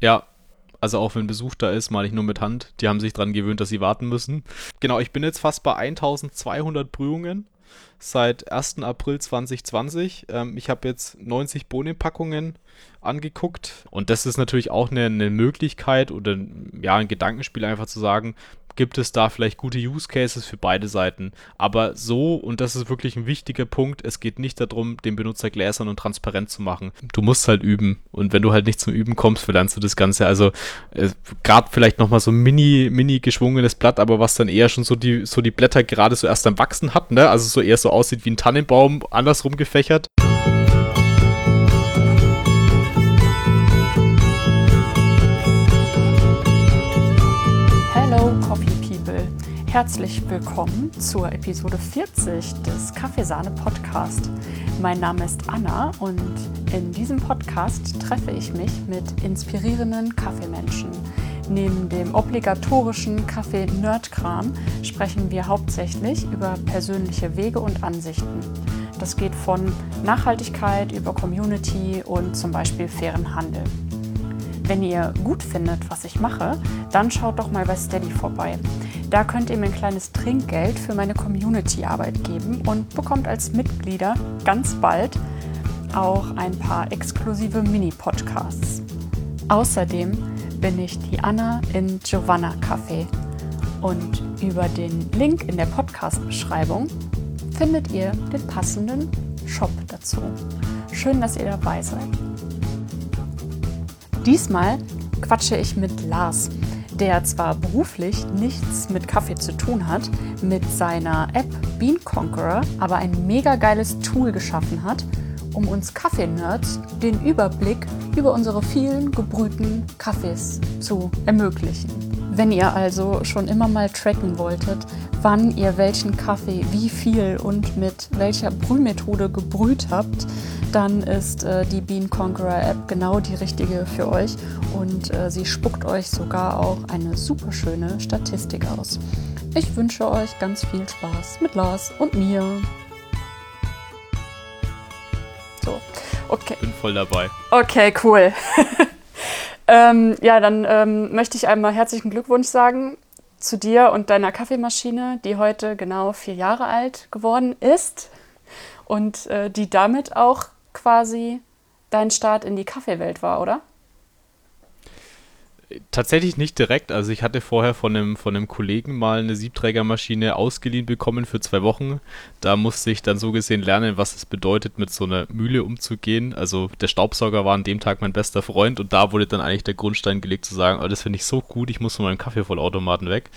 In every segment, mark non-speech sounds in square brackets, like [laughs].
Ja, also auch wenn Besuch da ist, male ich nur mit Hand. Die haben sich daran gewöhnt, dass sie warten müssen. Genau, ich bin jetzt fast bei 1200 Brühungen seit 1. April 2020. Ähm, ich habe jetzt 90 Bohnenpackungen angeguckt und das ist natürlich auch eine, eine Möglichkeit oder ja, ein Gedankenspiel einfach zu sagen, gibt es da vielleicht gute Use Cases für beide Seiten. Aber so, und das ist wirklich ein wichtiger Punkt, es geht nicht darum, den Benutzer gläsern und transparent zu machen. Du musst halt üben. Und wenn du halt nicht zum Üben kommst, verlernst du das Ganze. Also äh, gerade vielleicht nochmal so ein mini, mini geschwungenes Blatt, aber was dann eher schon so die, so die Blätter gerade so erst am Wachsen hat, ne? Also so eher so aussieht wie ein Tannenbaum, andersrum gefächert. Herzlich willkommen zur Episode 40 des Kaffeesahne Podcast. Mein Name ist Anna und in diesem Podcast treffe ich mich mit inspirierenden Kaffeemenschen. Neben dem obligatorischen Kaffee-Nerd-Kram sprechen wir hauptsächlich über persönliche Wege und Ansichten. Das geht von Nachhaltigkeit über Community und zum Beispiel fairen Handel. Wenn ihr gut findet, was ich mache, dann schaut doch mal bei Steady vorbei. Da könnt ihr mir ein kleines Trinkgeld für meine Community-Arbeit geben und bekommt als Mitglieder ganz bald auch ein paar exklusive Mini-Podcasts. Außerdem bin ich die Anna in Giovanna Café und über den Link in der Podcast-Beschreibung findet ihr den passenden Shop dazu. Schön, dass ihr dabei seid. Diesmal quatsche ich mit Lars, der zwar beruflich nichts mit Kaffee zu tun hat, mit seiner App Bean Conqueror aber ein mega geiles Tool geschaffen hat, um uns Kaffee-Nerds den Überblick über unsere vielen gebrühten Kaffees zu ermöglichen. Wenn ihr also schon immer mal tracken wolltet, wann ihr welchen Kaffee wie viel und mit welcher Brühmethode gebrüht habt, dann ist äh, die Bean Conqueror App genau die richtige für euch und äh, sie spuckt euch sogar auch eine super schöne Statistik aus. Ich wünsche euch ganz viel Spaß mit Lars und mir. So, okay. Bin voll dabei. Okay, cool. [laughs] ähm, ja, dann ähm, möchte ich einmal herzlichen Glückwunsch sagen zu dir und deiner Kaffeemaschine, die heute genau vier Jahre alt geworden ist und äh, die damit auch quasi dein Start in die Kaffeewelt war, oder? Tatsächlich nicht direkt. Also ich hatte vorher von einem, von einem Kollegen mal eine Siebträgermaschine ausgeliehen bekommen für zwei Wochen. Da musste ich dann so gesehen lernen, was es bedeutet, mit so einer Mühle umzugehen. Also der Staubsauger war an dem Tag mein bester Freund und da wurde dann eigentlich der Grundstein gelegt zu sagen, oh, das finde ich so gut, ich muss von meinem Kaffeevollautomaten weg.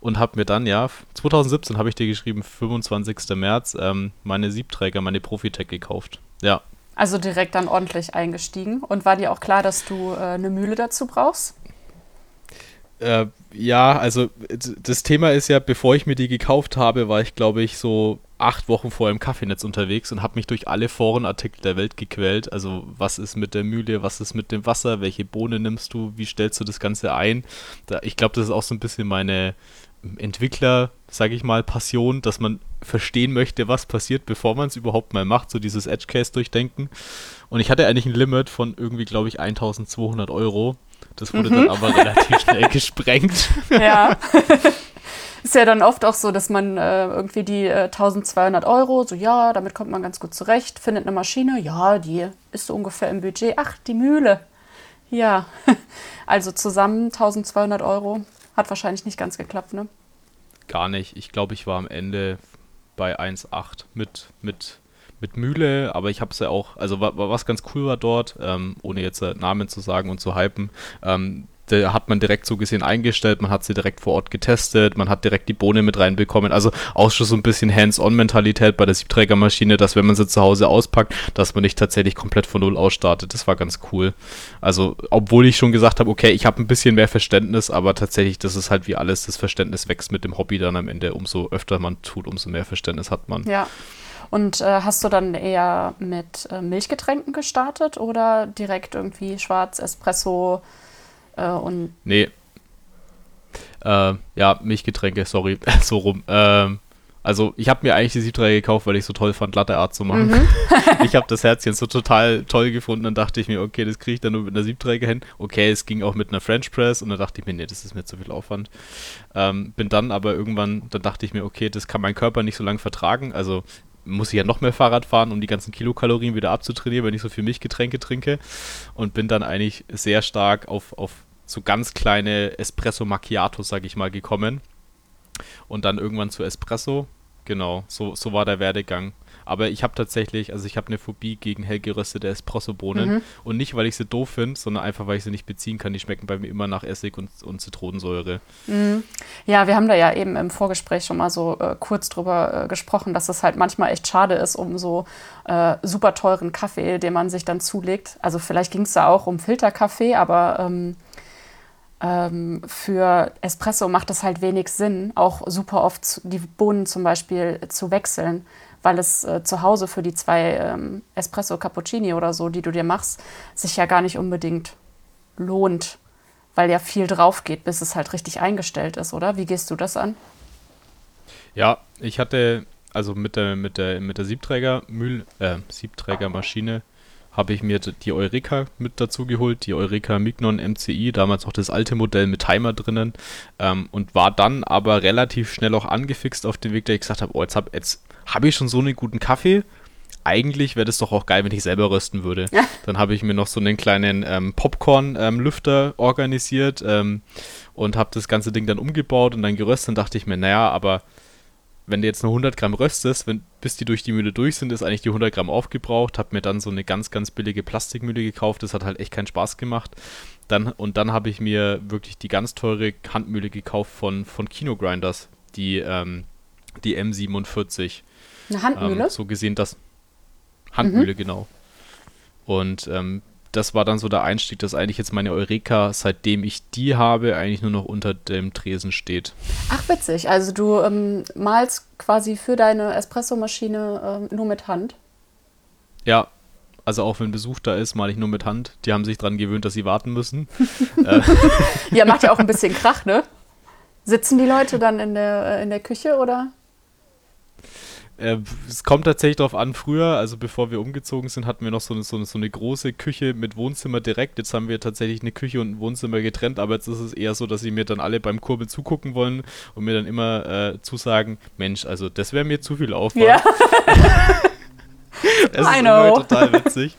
Und habe mir dann, ja, 2017 habe ich dir geschrieben, 25. März, ähm, meine Siebträger, meine Profitech gekauft. Ja. Also direkt dann ordentlich eingestiegen. Und war dir auch klar, dass du äh, eine Mühle dazu brauchst? Äh, ja, also das Thema ist ja, bevor ich mir die gekauft habe, war ich, glaube ich, so acht Wochen vorher im Kaffeenetz unterwegs und habe mich durch alle Forenartikel der Welt gequält. Also was ist mit der Mühle, was ist mit dem Wasser, welche Bohne nimmst du, wie stellst du das Ganze ein? Da, ich glaube, das ist auch so ein bisschen meine Entwickler, sage ich mal, Passion, dass man verstehen möchte, was passiert, bevor man es überhaupt mal macht, so dieses Edge Case durchdenken. Und ich hatte eigentlich ein Limit von irgendwie, glaube ich, 1200 Euro. Das wurde mhm. dann aber relativ schnell [laughs] gesprengt. Ja. [laughs] Ist ja dann oft auch so, dass man äh, irgendwie die äh, 1200 Euro, so ja, damit kommt man ganz gut zurecht, findet eine Maschine, ja, die ist so ungefähr im Budget. Ach, die Mühle. Ja, [laughs] also zusammen 1200 Euro. Hat wahrscheinlich nicht ganz geklappt, ne? Gar nicht. Ich glaube, ich war am Ende bei 1,8 mit, mit, mit Mühle, aber ich habe es ja auch, also was ganz cool war dort, ähm, ohne jetzt äh, Namen zu sagen und zu hypen, ähm, da hat man direkt so gesehen eingestellt, man hat sie direkt vor Ort getestet, man hat direkt die Bohne mit reinbekommen. Also auch schon so ein bisschen Hands-on-Mentalität bei der Siebträgermaschine, dass wenn man sie zu Hause auspackt, dass man nicht tatsächlich komplett von Null ausstartet. Das war ganz cool. Also, obwohl ich schon gesagt habe, okay, ich habe ein bisschen mehr Verständnis, aber tatsächlich, das ist halt wie alles, das Verständnis wächst mit dem Hobby dann am Ende. Umso öfter man tut, umso mehr Verständnis hat man. Ja. Und äh, hast du dann eher mit äh, Milchgetränken gestartet oder direkt irgendwie Schwarz, Espresso, äh, und nee. Äh, ja, Milchgetränke, sorry, [laughs] so rum. Ähm, Also ich habe mir eigentlich die Siebträger gekauft, weil ich so toll fand, Latte Art zu machen. Mhm. [laughs] ich habe das Herzchen so total toll gefunden. Dann dachte ich mir, okay, das kriege ich dann nur mit einer Siebträger hin. Okay, es ging auch mit einer French Press und dann dachte ich mir, nee, das ist mir zu viel Aufwand. Ähm, bin dann aber irgendwann, dann dachte ich mir, okay, das kann mein Körper nicht so lange vertragen. Also muss ich ja noch mehr Fahrrad fahren, um die ganzen Kilokalorien wieder abzutrainieren, wenn ich so viel Milchgetränke trinke. Und bin dann eigentlich sehr stark auf, auf so ganz kleine Espresso Macchiato, sag ich mal, gekommen. Und dann irgendwann zu Espresso. Genau, so, so war der Werdegang. Aber ich habe tatsächlich, also ich habe eine Phobie gegen hell geröstete Espressobohnen. Mhm. Und nicht, weil ich sie doof finde, sondern einfach, weil ich sie nicht beziehen kann. Die schmecken bei mir immer nach Essig und, und Zitronensäure. Mhm. Ja, wir haben da ja eben im Vorgespräch schon mal so äh, kurz drüber äh, gesprochen, dass es halt manchmal echt schade ist, um so äh, super teuren Kaffee, den man sich dann zulegt. Also vielleicht ging es da auch um Filterkaffee, aber ähm, ähm, für Espresso macht es halt wenig Sinn, auch super oft die Bohnen zum Beispiel zu wechseln, weil es äh, zu Hause für die zwei ähm, Espresso Cappuccini oder so, die du dir machst, sich ja gar nicht unbedingt lohnt, weil ja viel drauf geht, bis es halt richtig eingestellt ist, oder? Wie gehst du das an? Ja, ich hatte also mit der mit der mit der Siebträgermühl äh, Siebträgermaschine habe ich mir die Eureka mit dazu geholt, die Eureka Mignon MCI, damals noch das alte Modell mit Timer drinnen ähm, und war dann aber relativ schnell auch angefixt auf den Weg, der ich gesagt habe, oh, jetzt habe jetzt hab ich schon so einen guten Kaffee. Eigentlich wäre das doch auch geil, wenn ich selber rösten würde. Ja. Dann habe ich mir noch so einen kleinen ähm, Popcorn-Lüfter ähm, organisiert ähm, und habe das ganze Ding dann umgebaut und dann geröstet. Dann dachte ich mir, naja, aber wenn du jetzt nur 100 Gramm röstest, wenn, bis die durch die Mühle durch sind, ist eigentlich die 100 Gramm aufgebraucht. Hab mir dann so eine ganz, ganz billige Plastikmühle gekauft. Das hat halt echt keinen Spaß gemacht. Dann, und dann habe ich mir wirklich die ganz teure Handmühle gekauft von, von Kino Grinders, die, ähm, die M47. Eine Handmühle? Ähm, so gesehen, das. Handmühle, mhm. genau. Und ähm, das war dann so der Einstieg, dass eigentlich jetzt meine Eureka, seitdem ich die habe, eigentlich nur noch unter dem Tresen steht. Ach, witzig. Also du ähm, malst quasi für deine Espressomaschine ähm, nur mit Hand? Ja, also auch wenn Besuch da ist, male ich nur mit Hand. Die haben sich daran gewöhnt, dass sie warten müssen. [laughs] Äh. ja, macht ja auch ein bisschen Krach, ne? Sitzen die Leute dann in der, äh, in der Küche oder? Äh, es kommt tatsächlich darauf an, früher, also bevor wir umgezogen sind, hatten wir noch so eine, so, eine, so eine große Küche mit Wohnzimmer direkt. Jetzt haben wir tatsächlich eine Küche und ein Wohnzimmer getrennt, aber jetzt ist es eher so, dass sie mir dann alle beim Kurbel zugucken wollen und mir dann immer äh, zusagen, Mensch, also das wäre mir zu viel Aufwand. Ja. [laughs] das ist immer total witzig.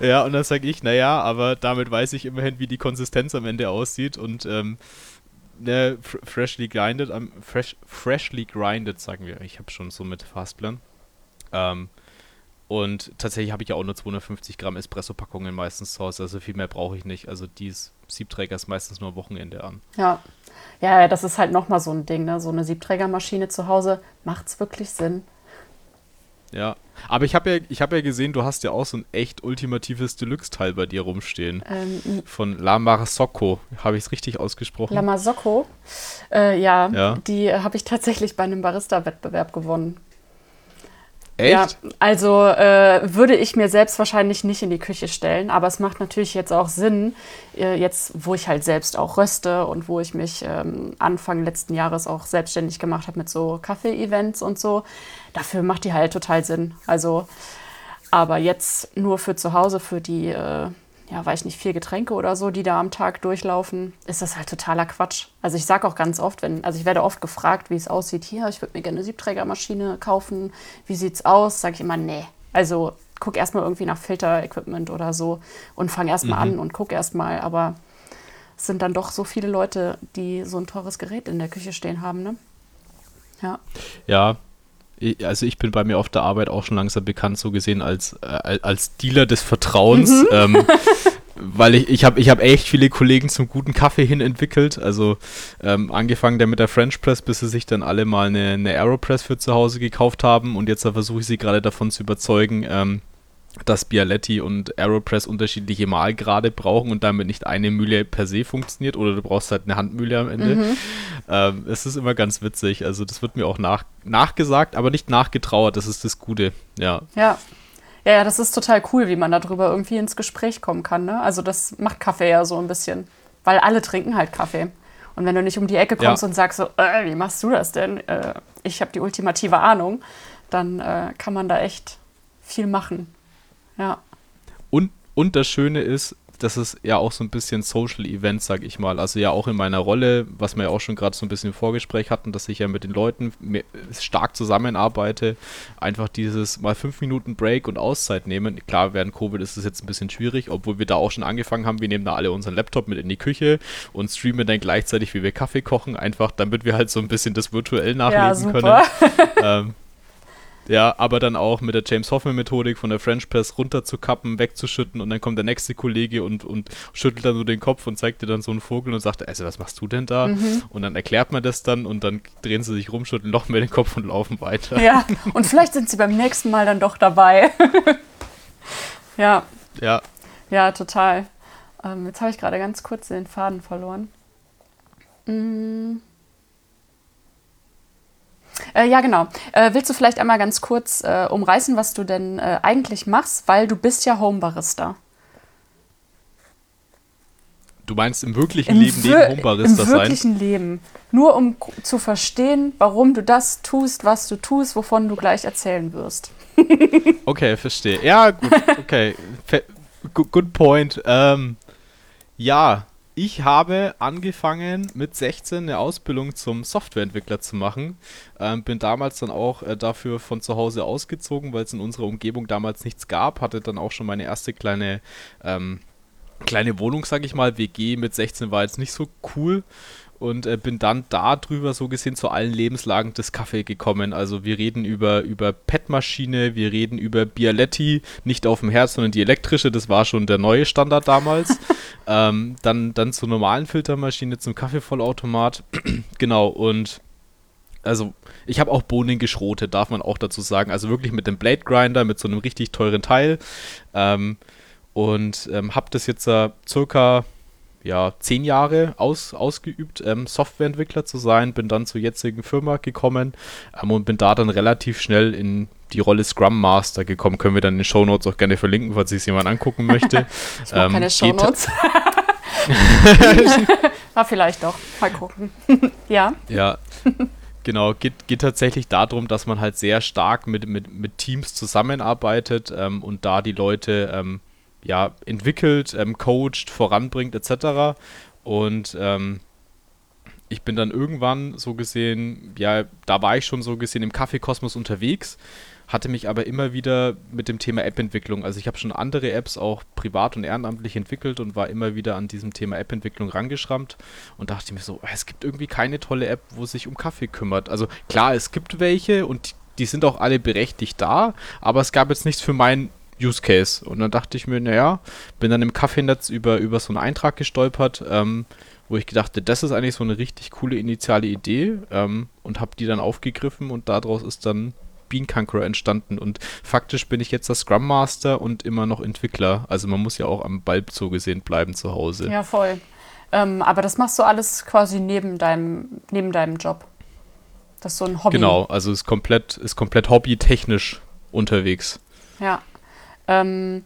Ja, und dann sage ich, naja, aber damit weiß ich immerhin, wie die Konsistenz am Ende aussieht und ähm, ne, freshly grinded, um, fresh, freshly grinded, sagen wir. Ich habe schon so mit Fastplan. Ähm, und tatsächlich habe ich ja auch nur 250 Gramm Espresso-Packungen meistens zu Hause. Also viel mehr brauche ich nicht. Also dies Siebträger ist meistens nur Wochenende an. Ja. Ja, das ist halt nochmal so ein Ding, ne? So eine Siebträgermaschine zu Hause, macht es wirklich Sinn? Ja, aber ich habe ja, hab ja gesehen, du hast ja auch so ein echt ultimatives Deluxe-Teil bei dir rumstehen. Ähm, von La Marzocco. Habe ich es richtig ausgesprochen? La Marzocco? Äh, ja, ja, die habe ich tatsächlich bei einem Barista-Wettbewerb gewonnen. Echt? Ja, also äh, würde ich mir selbst wahrscheinlich nicht in die Küche stellen, aber es macht natürlich jetzt auch Sinn, äh, jetzt wo ich halt selbst auch röste und wo ich mich ähm, Anfang letzten Jahres auch selbstständig gemacht habe mit so Kaffee-Events und so. Dafür macht die halt total Sinn. Also, aber jetzt nur für zu Hause, für die äh, ja, weiß ich nicht, vier Getränke oder so, die da am Tag durchlaufen, ist das halt totaler Quatsch. Also ich sage auch ganz oft, wenn, also ich werde oft gefragt, wie es aussieht, hier, ich würde mir gerne eine Siebträgermaschine kaufen, wie sieht's aus? Sage ich immer, nee. Also guck erstmal irgendwie nach Filter-Equipment oder so und fang erstmal mhm. an und guck erstmal, aber es sind dann doch so viele Leute, die so ein teures Gerät in der Küche stehen haben, ne? Ja. Ja, also ich bin bei mir auf der Arbeit auch schon langsam bekannt, so gesehen als, äh, als Dealer des Vertrauens. Mhm. Ähm, [laughs] weil ich, ich habe ich hab echt viele Kollegen zum guten Kaffee hin entwickelt. Also ähm, angefangen der mit der French Press, bis sie sich dann alle mal eine, eine Aeropress für zu Hause gekauft haben. Und jetzt versuche ich sie gerade davon zu überzeugen, ähm, dass Bialetti und Aeropress unterschiedliche Malgrade brauchen und damit nicht eine Mühle per se funktioniert oder du brauchst halt eine Handmühle am Ende. Mhm. Ähm, es ist immer ganz witzig. Also das wird mir auch nach, nachgesagt, aber nicht nachgetrauert. Das ist das Gute. Ja. Ja. Ja, ja, das ist total cool, wie man darüber irgendwie ins Gespräch kommen kann. Ne? Also das macht Kaffee ja so ein bisschen, weil alle trinken halt Kaffee. Und wenn du nicht um die Ecke kommst ja. und sagst so, äh, wie machst du das denn? Äh, ich habe die ultimative Ahnung, dann äh, kann man da echt viel machen. Ja. Und, und das Schöne ist, das ist ja auch so ein bisschen Social Event, sag ich mal. Also ja auch in meiner Rolle, was wir ja auch schon gerade so ein bisschen im Vorgespräch hatten, dass ich ja mit den Leuten stark zusammenarbeite. Einfach dieses mal fünf Minuten Break und Auszeit nehmen. Klar, während Covid ist es jetzt ein bisschen schwierig, obwohl wir da auch schon angefangen haben. Wir nehmen da alle unseren Laptop mit in die Küche und streamen dann gleichzeitig, wie wir Kaffee kochen, einfach damit wir halt so ein bisschen das virtuell nachlesen ja, können. [laughs] ähm, ja, aber dann auch mit der James Hoffman-Methodik von der French Press runterzukappen, wegzuschütten und dann kommt der nächste Kollege und, und schüttelt dann so den Kopf und zeigt dir dann so einen Vogel und sagt, also was machst du denn da? Mhm. Und dann erklärt man das dann und dann drehen sie sich rum, schütteln noch mehr den Kopf und laufen weiter. Ja, und vielleicht sind sie beim nächsten Mal dann doch dabei. [laughs] ja. Ja. Ja, total. Ähm, jetzt habe ich gerade ganz kurz den Faden verloren. Mhm. Äh, ja, genau. Äh, willst du vielleicht einmal ganz kurz äh, umreißen, was du denn äh, eigentlich machst, weil du bist ja Homebarista. Du meinst im wirklichen Im Leben neben Homebarista sein? Im wirklichen Leben. Nur um zu verstehen, warum du das tust, was du tust, wovon du gleich erzählen wirst. [laughs] okay, verstehe. Ja, gut, okay. Good point. Ähm, ja, ich habe angefangen mit 16 eine Ausbildung zum Softwareentwickler zu machen. Ähm, bin damals dann auch äh, dafür von zu Hause ausgezogen, weil es in unserer Umgebung damals nichts gab. Hatte dann auch schon meine erste kleine, ähm, kleine Wohnung, sag ich mal. WG mit 16 war jetzt nicht so cool und äh, bin dann darüber so gesehen zu allen Lebenslagen des Kaffee gekommen. Also wir reden über, über PET-Maschine, wir reden über Bialetti, nicht auf dem Herz, sondern die elektrische, das war schon der neue Standard damals. [laughs] ähm, dann, dann zur normalen Filtermaschine, zum Kaffeevollautomat. [clears throat] genau, und also ich habe auch Bohnen geschrotet, darf man auch dazu sagen. Also wirklich mit dem Blade Grinder, mit so einem richtig teuren Teil. Ähm, und ähm, habe das jetzt äh, circa ja, zehn Jahre aus, ausgeübt, ähm, Softwareentwickler zu sein, bin dann zur jetzigen Firma gekommen ähm, und bin da dann relativ schnell in die Rolle Scrum Master gekommen. Können wir dann in den Show Notes auch gerne verlinken, falls sich jemand angucken möchte. [laughs] ich ähm, keine Show Notes. [laughs] ah, vielleicht doch. Mal gucken. [laughs] ja. Ja. Genau, geht, geht tatsächlich darum, dass man halt sehr stark mit, mit, mit Teams zusammenarbeitet ähm, und da die Leute ähm, ja, entwickelt, ähm, coacht, voranbringt etc. Und ähm, ich bin dann irgendwann so gesehen, ja, da war ich schon so gesehen im Kaffeekosmos unterwegs, hatte mich aber immer wieder mit dem Thema App-Entwicklung, also ich habe schon andere Apps auch privat und ehrenamtlich entwickelt und war immer wieder an diesem Thema App-Entwicklung rangeschrammt und dachte mir so, es gibt irgendwie keine tolle App, wo sich um Kaffee kümmert. Also klar, es gibt welche und die sind auch alle berechtigt da, aber es gab jetzt nichts für mein Use Case. Und dann dachte ich mir, naja, bin dann im Kaffeenetz über, über so einen Eintrag gestolpert, ähm, wo ich gedachte, das ist eigentlich so eine richtig coole initiale Idee ähm, und habe die dann aufgegriffen und daraus ist dann Bean Conqueror entstanden. Und faktisch bin ich jetzt der Scrum Master und immer noch Entwickler. Also man muss ja auch am Ball so gesehen bleiben zu Hause. Ja, voll. Ähm, aber das machst du alles quasi neben deinem, neben deinem Job. Das ist so ein Hobby. Genau, also ist komplett, ist komplett hobbytechnisch unterwegs. Ja. Ähm,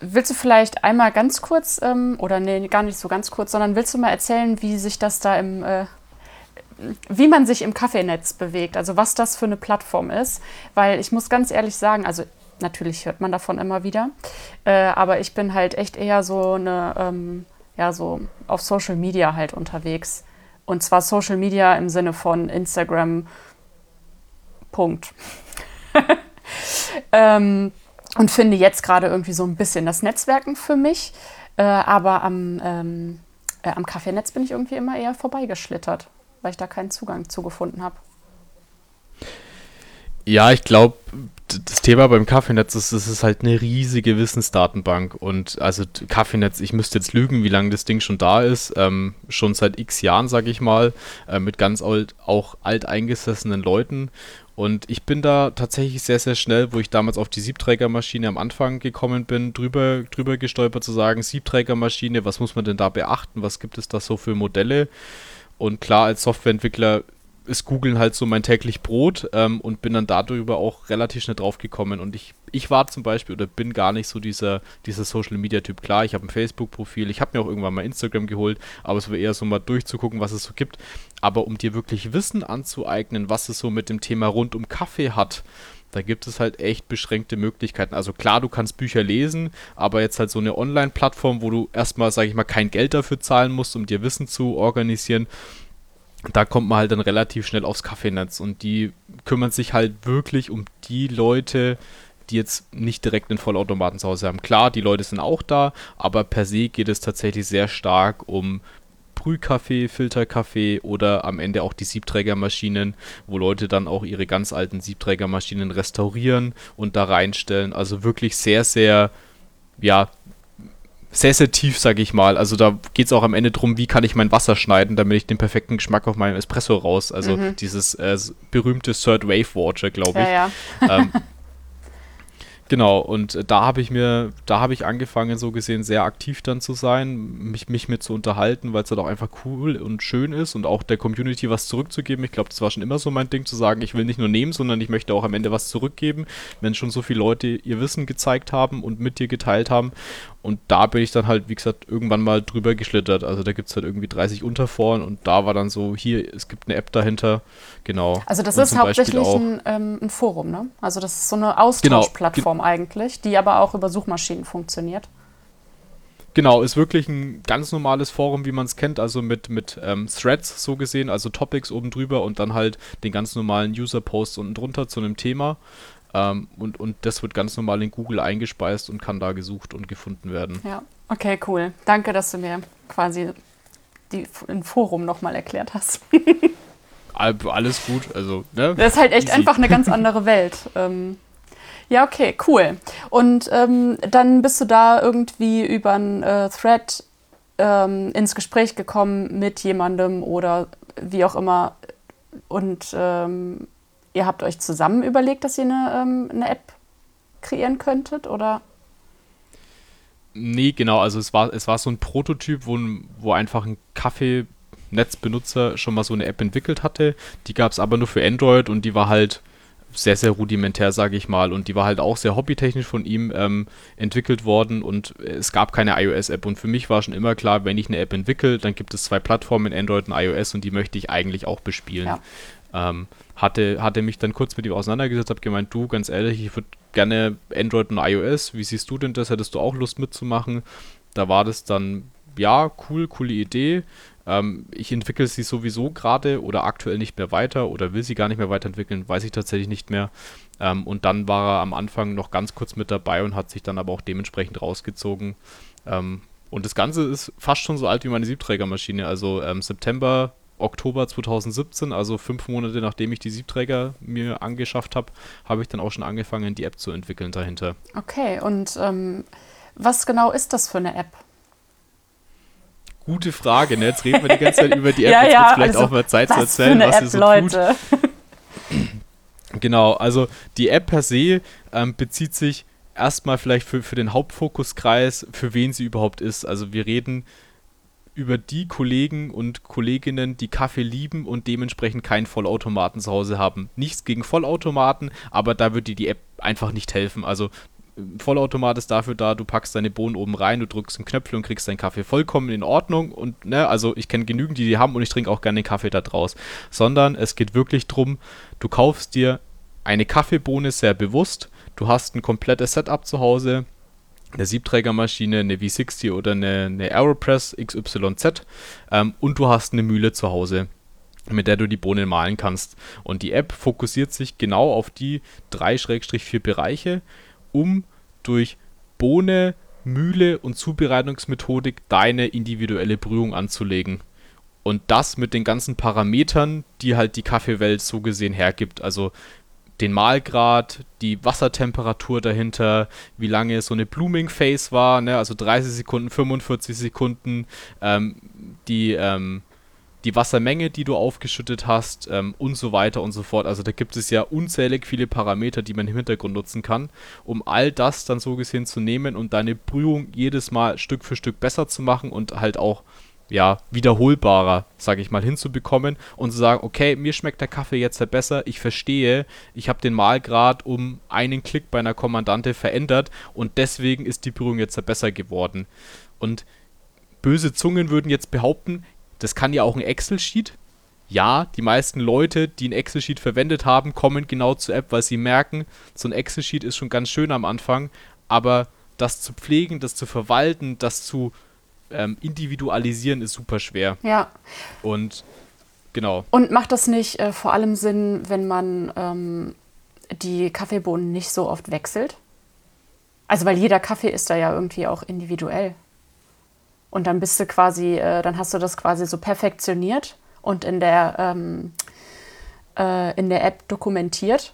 willst du vielleicht einmal ganz kurz, ähm, oder nee, gar nicht so ganz kurz, sondern willst du mal erzählen, wie sich das da im, äh, wie man sich im Kaffeenetz bewegt, also was das für eine Plattform ist? Weil ich muss ganz ehrlich sagen, also natürlich hört man davon immer wieder, äh, aber ich bin halt echt eher so eine, ähm, ja, so auf Social Media halt unterwegs. Und zwar Social Media im Sinne von Instagram. Punkt. [laughs] ähm, und finde jetzt gerade irgendwie so ein bisschen das Netzwerken für mich. Äh, aber am, ähm, äh, am Kaffeenetz bin ich irgendwie immer eher vorbeigeschlittert, weil ich da keinen Zugang zu gefunden habe. Ja, ich glaube, das Thema beim Kaffeenetz ist, es ist halt eine riesige Wissensdatenbank und also Kaffeenetz, ich müsste jetzt lügen, wie lange das Ding schon da ist, ähm, schon seit x Jahren, sage ich mal, äh, mit ganz alt, auch alteingesessenen Leuten und ich bin da tatsächlich sehr, sehr schnell, wo ich damals auf die Siebträgermaschine am Anfang gekommen bin, drüber, drüber gestolpert zu sagen, Siebträgermaschine, was muss man denn da beachten, was gibt es da so für Modelle? Und klar, als Softwareentwickler ist Googlen halt so mein täglich Brot ähm, und bin dann darüber auch relativ schnell drauf gekommen. Und ich, ich war zum Beispiel oder bin gar nicht so dieser, dieser Social Media Typ. Klar, ich habe ein Facebook-Profil, ich habe mir auch irgendwann mal Instagram geholt, aber es war eher so mal durchzugucken, was es so gibt. Aber um dir wirklich Wissen anzueignen, was es so mit dem Thema rund um Kaffee hat, da gibt es halt echt beschränkte Möglichkeiten. Also klar, du kannst Bücher lesen, aber jetzt halt so eine Online-Plattform, wo du erstmal, sage ich mal, kein Geld dafür zahlen musst, um dir Wissen zu organisieren, da kommt man halt dann relativ schnell aufs Kaffeenetz und die kümmern sich halt wirklich um die Leute, die jetzt nicht direkt einen Vollautomaten zu Hause haben. Klar, die Leute sind auch da, aber per se geht es tatsächlich sehr stark um Brühkaffee, Filterkaffee oder am Ende auch die Siebträgermaschinen, wo Leute dann auch ihre ganz alten Siebträgermaschinen restaurieren und da reinstellen. Also wirklich sehr, sehr, ja, sehr, sehr tief, sage ich mal. Also da geht es auch am Ende darum, wie kann ich mein Wasser schneiden, damit ich den perfekten Geschmack auf meinem Espresso raus. Also mhm. dieses äh, berühmte Third Wave Water, glaube ich. Ja, ja. ähm, [laughs] Genau, und da habe ich mir, da habe ich angefangen, so gesehen, sehr aktiv dann zu sein, mich, mich mit zu unterhalten, weil es halt auch einfach cool und schön ist und auch der Community was zurückzugeben. Ich glaube, das war schon immer so mein Ding, zu sagen, ich will nicht nur nehmen, sondern ich möchte auch am Ende was zurückgeben, wenn schon so viele Leute ihr Wissen gezeigt haben und mit dir geteilt haben. Und da bin ich dann halt, wie gesagt, irgendwann mal drüber geschlittert. Also da gibt es halt irgendwie 30 Unterforen und da war dann so, hier, es gibt eine App dahinter. Genau. Also das und ist hauptsächlich ein, ähm, ein, Forum, ne? Also das ist so eine Austauschplattform genau. eigentlich, die aber auch über Suchmaschinen funktioniert. Genau, ist wirklich ein ganz normales Forum, wie man es kennt, also mit, mit ähm, Threads so gesehen, also Topics oben drüber und dann halt den ganz normalen User-Posts unten drunter zu einem Thema. Ähm, und, und das wird ganz normal in Google eingespeist und kann da gesucht und gefunden werden. Ja, okay, cool. Danke, dass du mir quasi die, ein Forum nochmal erklärt hast. [laughs] Alles gut, also, ne? Das ist halt echt Easy. einfach eine ganz [laughs] andere Welt. Ähm, ja, okay, cool. Und ähm, dann bist du da irgendwie über einen äh, Thread ähm, ins Gespräch gekommen mit jemandem oder wie auch immer und ähm, ihr habt euch zusammen überlegt, dass ihr eine, ähm, eine App kreieren könntet, oder? Nee, genau, also es war, es war so ein Prototyp, wo, wo einfach ein Kaffee-Netzbenutzer schon mal so eine App entwickelt hatte. Die gab es aber nur für Android und die war halt sehr, sehr rudimentär, sage ich mal. Und die war halt auch sehr hobbytechnisch von ihm ähm, entwickelt worden und es gab keine iOS-App. Und für mich war schon immer klar, wenn ich eine App entwickle, dann gibt es zwei Plattformen, Android und iOS, und die möchte ich eigentlich auch bespielen. Ja. Ähm, hatte, hatte mich dann kurz mit ihm auseinandergesetzt, habe gemeint, du, ganz ehrlich, ich würde gerne Android und iOS, wie siehst du denn das? Hättest du auch Lust mitzumachen? Da war das dann, ja, cool, coole Idee. Ähm, ich entwickle sie sowieso gerade oder aktuell nicht mehr weiter oder will sie gar nicht mehr weiterentwickeln, weiß ich tatsächlich nicht mehr. Ähm, und dann war er am Anfang noch ganz kurz mit dabei und hat sich dann aber auch dementsprechend rausgezogen. Ähm, und das Ganze ist fast schon so alt wie meine Siebträgermaschine. Also ähm, September Oktober 2017, also fünf Monate nachdem ich die Siebträger mir angeschafft habe, habe ich dann auch schon angefangen, die App zu entwickeln dahinter. Okay, und ähm, was genau ist das für eine App? Gute Frage, ne? Jetzt reden wir die ganze Zeit über die [laughs] App. ja, Jetzt ja, wird vielleicht also, auch mal Zeit zu erzählen, was App, sie so Leute. tut. [clears throat] genau, also die App per se ähm, bezieht sich erstmal vielleicht für, für den Hauptfokuskreis, für wen sie überhaupt ist. Also wir reden über die Kollegen und Kolleginnen, die Kaffee lieben und dementsprechend keinen Vollautomaten zu Hause haben. Nichts gegen Vollautomaten, aber da würde dir die App einfach nicht helfen. Also Vollautomat ist dafür da, du packst deine Bohnen oben rein, du drückst einen Knöpfel und kriegst deinen Kaffee vollkommen in Ordnung und ne, also ich kenne genügend, die die haben und ich trinke auch gerne den Kaffee da draus. Sondern es geht wirklich darum, du kaufst dir eine Kaffeebohne sehr bewusst, du hast ein komplettes Setup zu Hause, eine Siebträgermaschine, eine V60 oder eine, eine Aeropress XYZ ähm, und du hast eine Mühle zu Hause, mit der du die Bohnen mahlen kannst. Und die App fokussiert sich genau auf die 3-4 Bereiche, um durch Bohne, Mühle und Zubereitungsmethodik deine individuelle Brühung anzulegen. Und das mit den ganzen Parametern, die halt die Kaffeewelt so gesehen hergibt. Also den Mahlgrad, die Wassertemperatur dahinter, wie lange so eine Blooming Phase war, ne? also 30 Sekunden, 45 Sekunden, ähm, die, ähm, die Wassermenge, die du aufgeschüttet hast ähm, und so weiter und so fort. Also da gibt es ja unzählig viele Parameter, die man im Hintergrund nutzen kann, um all das dann so gesehen zu nehmen und deine Brühung jedes Mal Stück für Stück besser zu machen und halt auch ja, wiederholbarer, sage ich mal, hinzubekommen und zu sagen, okay, mir schmeckt der Kaffee jetzt halt besser, ich verstehe, ich habe den Mahlgrad um einen Klick bei einer Kommandante verändert und deswegen ist die Brühung jetzt halt besser geworden. Und böse Zungen würden jetzt behaupten, das kann ja auch ein Excel-Sheet. Ja, die meisten Leute, die ein Excel-Sheet verwendet haben, kommen genau zur App, weil sie merken, so ein Excel-Sheet ist schon ganz schön am Anfang, aber das zu pflegen, das zu verwalten, das zu ähm, individualisieren ist super schwer. Ja. Und genau. Und macht das nicht äh, vor allem Sinn, wenn man ähm, die Kaffeebohnen nicht so oft wechselt? Also, weil jeder Kaffee ist da ja irgendwie auch individuell. Und dann bist du quasi, äh, dann hast du das quasi so perfektioniert und in der, ähm, äh, in der App dokumentiert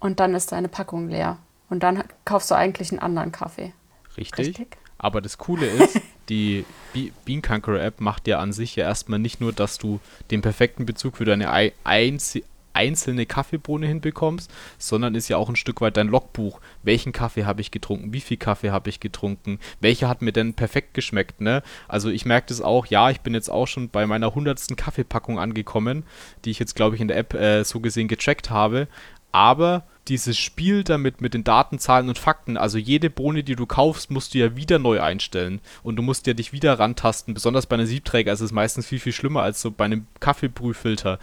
und dann ist deine Packung leer. Und dann kaufst du eigentlich einen anderen Kaffee. Richtig. Richtig? Aber das Coole ist, [laughs] die Be Bean Conqueror App macht ja an sich ja erstmal nicht nur, dass du den perfekten Bezug für deine einz einzelne Kaffeebohne hinbekommst, sondern ist ja auch ein Stück weit dein Logbuch. Welchen Kaffee habe ich getrunken? Wie viel Kaffee habe ich getrunken? Welcher hat mir denn perfekt geschmeckt? Ne? Also ich merke das auch, ja, ich bin jetzt auch schon bei meiner hundertsten Kaffeepackung angekommen, die ich jetzt, glaube ich, in der App äh, so gesehen getrackt habe. Aber dieses Spiel damit mit den Daten, Zahlen und Fakten, also jede Bohne, die du kaufst, musst du ja wieder neu einstellen und du musst ja dich wieder rantasten. Besonders bei einem Siebträger ist es meistens viel, viel schlimmer als so bei einem Kaffeebrühfilter.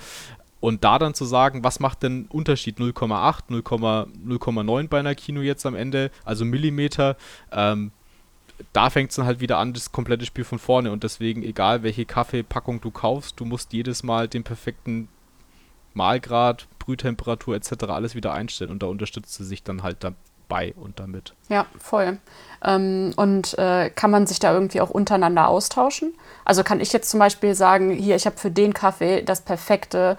Und da dann zu sagen, was macht denn Unterschied 0,8, 0,9 bei einer Kino jetzt am Ende, also Millimeter, ähm, da fängt es dann halt wieder an, das komplette Spiel von vorne. Und deswegen, egal welche Kaffeepackung du kaufst, du musst jedes Mal den perfekten Mahlgrad, Brühtemperatur etc. alles wieder einstellen und da unterstützt sie sich dann halt dabei und damit. Ja, voll. Ähm, und äh, kann man sich da irgendwie auch untereinander austauschen? Also kann ich jetzt zum Beispiel sagen, hier, ich habe für den Kaffee das perfekte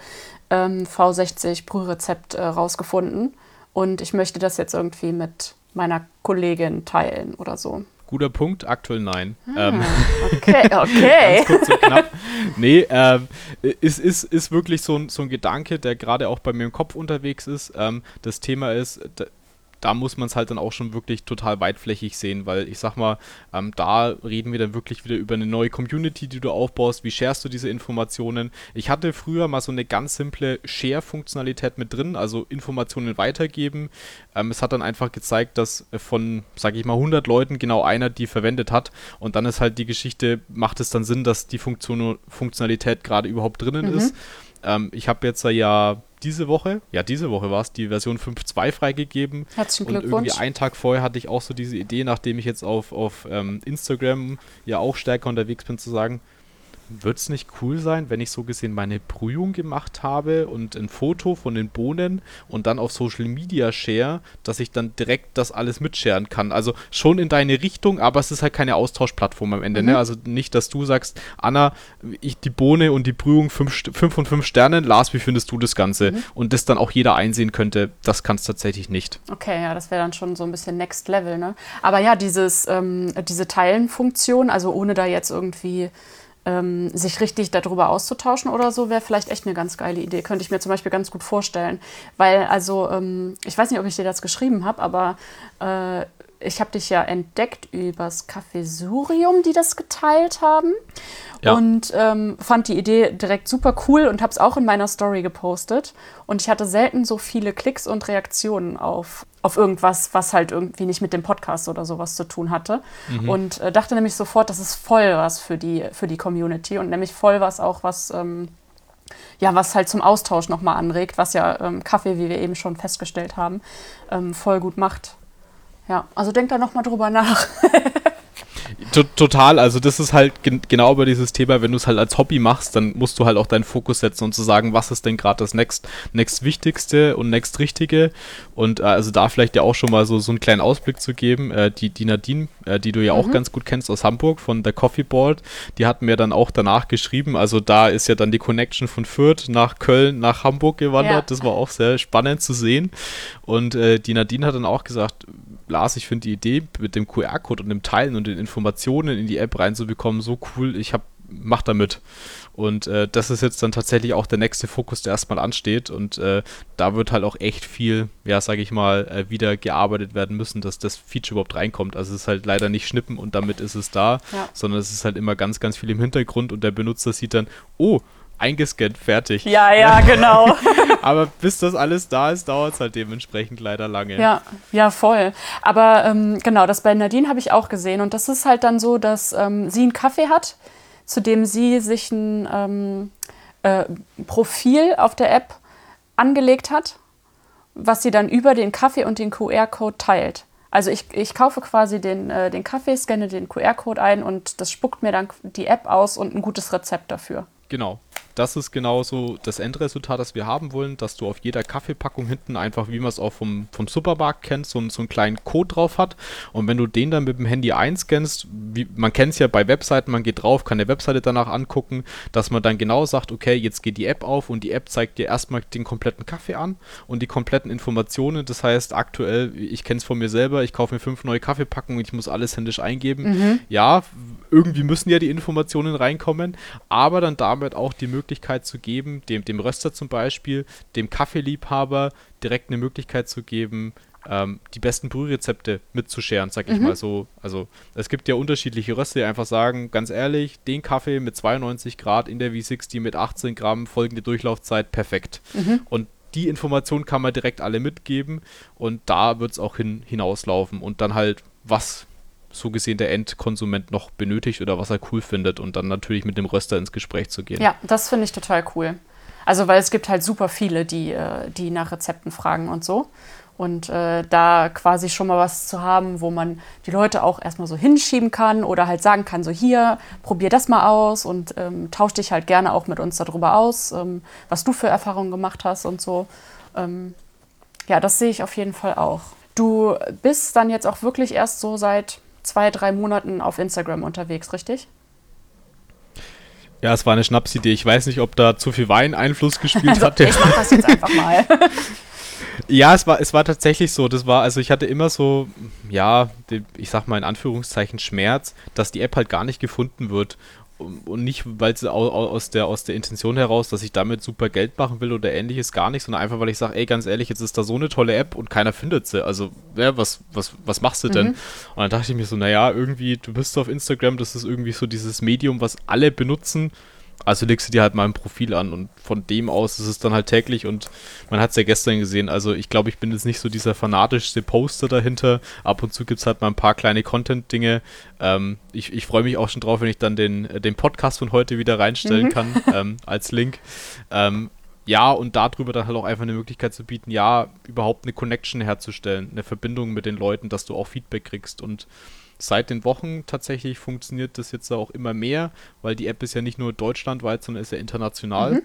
ähm, V60 Brührezept äh, rausgefunden und ich möchte das jetzt irgendwie mit meiner Kollegin teilen oder so. Guter Punkt, aktuell nein. Ah, ähm, okay, [laughs] okay. ganz kurz und knapp. Nee, ähm, ist, ist, ist wirklich so ein, so ein Gedanke, der gerade auch bei mir im Kopf unterwegs ist. Ähm, das Thema ist, da muss man es halt dann auch schon wirklich total weitflächig sehen, weil ich sag mal, ähm, da reden wir dann wirklich wieder über eine neue Community, die du aufbaust. Wie sharest du diese Informationen? Ich hatte früher mal so eine ganz simple Share-Funktionalität mit drin, also Informationen weitergeben. Ähm, es hat dann einfach gezeigt, dass von, sag ich mal, 100 Leuten genau einer die verwendet hat. Und dann ist halt die Geschichte, macht es dann Sinn, dass die Funktion Funktionalität gerade überhaupt drinnen mhm. ist. Ähm, ich habe jetzt ja diese Woche, ja, diese Woche war es, die Version 5.2 freigegeben. Herzlichen Glückwunsch. Und irgendwie einen Tag vorher hatte ich auch so diese Idee, nachdem ich jetzt auf, auf ähm, Instagram ja auch stärker unterwegs bin, zu sagen, wird es nicht cool sein, wenn ich so gesehen meine Brühung gemacht habe und ein Foto von den Bohnen und dann auf Social Media share, dass ich dann direkt das alles mitscheren kann? Also schon in deine Richtung, aber es ist halt keine Austauschplattform am Ende. Ne? Mhm. Ne? Also nicht, dass du sagst, Anna, ich die Bohne und die Brühung 5 von 5 Sternen, Lars, wie findest du das Ganze? Mhm. Und das dann auch jeder einsehen könnte, das kann es tatsächlich nicht. Okay, ja, das wäre dann schon so ein bisschen Next Level, ne? Aber ja, dieses, ähm, diese Teilen-Funktion, also ohne da jetzt irgendwie ähm, sich richtig darüber auszutauschen oder so, wäre vielleicht echt eine ganz geile Idee. Könnte ich mir zum Beispiel ganz gut vorstellen. Weil, also, ähm, ich weiß nicht, ob ich dir das geschrieben habe, aber äh, ich habe dich ja entdeckt übers Kaffeesurium, die das geteilt haben. Ja. Und ähm, fand die Idee direkt super cool und habe es auch in meiner Story gepostet. Und ich hatte selten so viele Klicks und Reaktionen auf, auf irgendwas, was halt irgendwie nicht mit dem Podcast oder sowas zu tun hatte. Mhm. Und äh, dachte nämlich sofort, das ist voll was für die, für die Community und nämlich voll was auch, was. Ähm, ja, was halt zum Austausch nochmal anregt, was ja ähm, Kaffee, wie wir eben schon festgestellt haben, ähm, voll gut macht. Ja, also denk da nochmal drüber nach. [laughs] Total, also das ist halt gen genau über dieses Thema, wenn du es halt als Hobby machst, dann musst du halt auch deinen Fokus setzen und zu sagen, was ist denn gerade das next, next Wichtigste und next Richtige und äh, also da vielleicht ja auch schon mal so, so einen kleinen Ausblick zu geben, äh, die, die Nadine, äh, die du ja mhm. auch ganz gut kennst aus Hamburg von der Coffee Board, die hat mir dann auch danach geschrieben, also da ist ja dann die Connection von Fürth nach Köln, nach Hamburg gewandert, ja. das war auch sehr spannend zu sehen und äh, die Nadine hat dann auch gesagt, Lars, ich finde die Idee mit dem QR-Code und dem Teilen und den Informationen in die App reinzubekommen so cool. Ich habe mach damit. Und äh, das ist jetzt dann tatsächlich auch der nächste Fokus, der erstmal ansteht. Und äh, da wird halt auch echt viel, ja, sage ich mal, äh, wieder gearbeitet werden müssen, dass das Feature überhaupt reinkommt. Also es ist halt leider nicht schnippen und damit ist es da, ja. sondern es ist halt immer ganz, ganz viel im Hintergrund und der Benutzer sieht dann, oh, eingescannt, fertig. Ja, ja, genau. [laughs] Aber bis das alles da ist, dauert es halt dementsprechend leider lange. Ja, ja, voll. Aber ähm, genau, das bei Nadine habe ich auch gesehen. Und das ist halt dann so, dass ähm, sie einen Kaffee hat zu dem sie sich ein ähm, äh, Profil auf der App angelegt hat, was sie dann über den Kaffee und den QR-Code teilt. Also ich, ich kaufe quasi den, äh, den Kaffee, scanne den QR-Code ein und das spuckt mir dann die App aus und ein gutes Rezept dafür. Genau das ist genauso das Endresultat, das wir haben wollen, dass du auf jeder Kaffeepackung hinten einfach, wie man es auch vom, vom Supermarkt kennt, so, so einen kleinen Code drauf hat. Und wenn du den dann mit dem Handy einscannst, wie, man kennt es ja bei Webseiten, man geht drauf, kann der Webseite danach angucken, dass man dann genau sagt, okay, jetzt geht die App auf und die App zeigt dir erstmal den kompletten Kaffee an und die kompletten Informationen. Das heißt, aktuell, ich kenne es von mir selber, ich kaufe mir fünf neue Kaffeepackungen und ich muss alles händisch eingeben. Mhm. Ja, irgendwie müssen ja die Informationen reinkommen, aber dann damit auch die Möglichkeit, Möglichkeit zu geben, dem, dem Röster zum Beispiel, dem Kaffeeliebhaber direkt eine Möglichkeit zu geben, ähm, die besten Brührezepte mitzuscheren, sag ich mhm. mal so. Also es gibt ja unterschiedliche Röster, die einfach sagen, ganz ehrlich, den Kaffee mit 92 Grad in der V60 mit 18 Gramm, folgende Durchlaufzeit, perfekt. Mhm. Und die Informationen kann man direkt alle mitgeben und da wird es auch hin, hinauslaufen und dann halt, was so gesehen der Endkonsument noch benötigt oder was er cool findet und dann natürlich mit dem Röster ins Gespräch zu gehen. Ja, das finde ich total cool. Also, weil es gibt halt super viele, die, äh, die nach Rezepten fragen und so. Und äh, da quasi schon mal was zu haben, wo man die Leute auch erstmal so hinschieben kann oder halt sagen kann, so hier, probier das mal aus und ähm, tausch dich halt gerne auch mit uns darüber aus, ähm, was du für Erfahrungen gemacht hast und so. Ähm, ja, das sehe ich auf jeden Fall auch. Du bist dann jetzt auch wirklich erst so seit zwei, drei Monaten auf Instagram unterwegs, richtig? Ja, es war eine Schnapsidee. Ich weiß nicht, ob da zu viel Wein Einfluss gespielt also, hatte. Ich mach das jetzt einfach mal. [laughs] ja, es war, es war tatsächlich so. Das war, also ich hatte immer so, ja, ich sag mal in Anführungszeichen Schmerz, dass die App halt gar nicht gefunden wird und nicht, weil sie aus der, aus der Intention heraus, dass ich damit super Geld machen will oder ähnliches, gar nicht, sondern einfach, weil ich sage, ey, ganz ehrlich, jetzt ist da so eine tolle App und keiner findet sie. Also, ja, was, was, was machst du denn? Mhm. Und dann dachte ich mir so, naja, irgendwie, du bist auf Instagram, das ist irgendwie so dieses Medium, was alle benutzen also legst du dir halt mal ein Profil an und von dem aus ist es dann halt täglich und man hat es ja gestern gesehen. Also ich glaube, ich bin jetzt nicht so dieser fanatischste Poster dahinter. Ab und zu gibt es halt mal ein paar kleine Content-Dinge. Ähm, ich ich freue mich auch schon drauf, wenn ich dann den, äh, den Podcast von heute wieder reinstellen mhm. kann [laughs] ähm, als Link. Ähm, ja, und darüber dann halt auch einfach eine Möglichkeit zu bieten, ja, überhaupt eine Connection herzustellen, eine Verbindung mit den Leuten, dass du auch Feedback kriegst und seit den Wochen tatsächlich funktioniert das jetzt auch immer mehr, weil die App ist ja nicht nur deutschlandweit, sondern ist ja international. Mhm.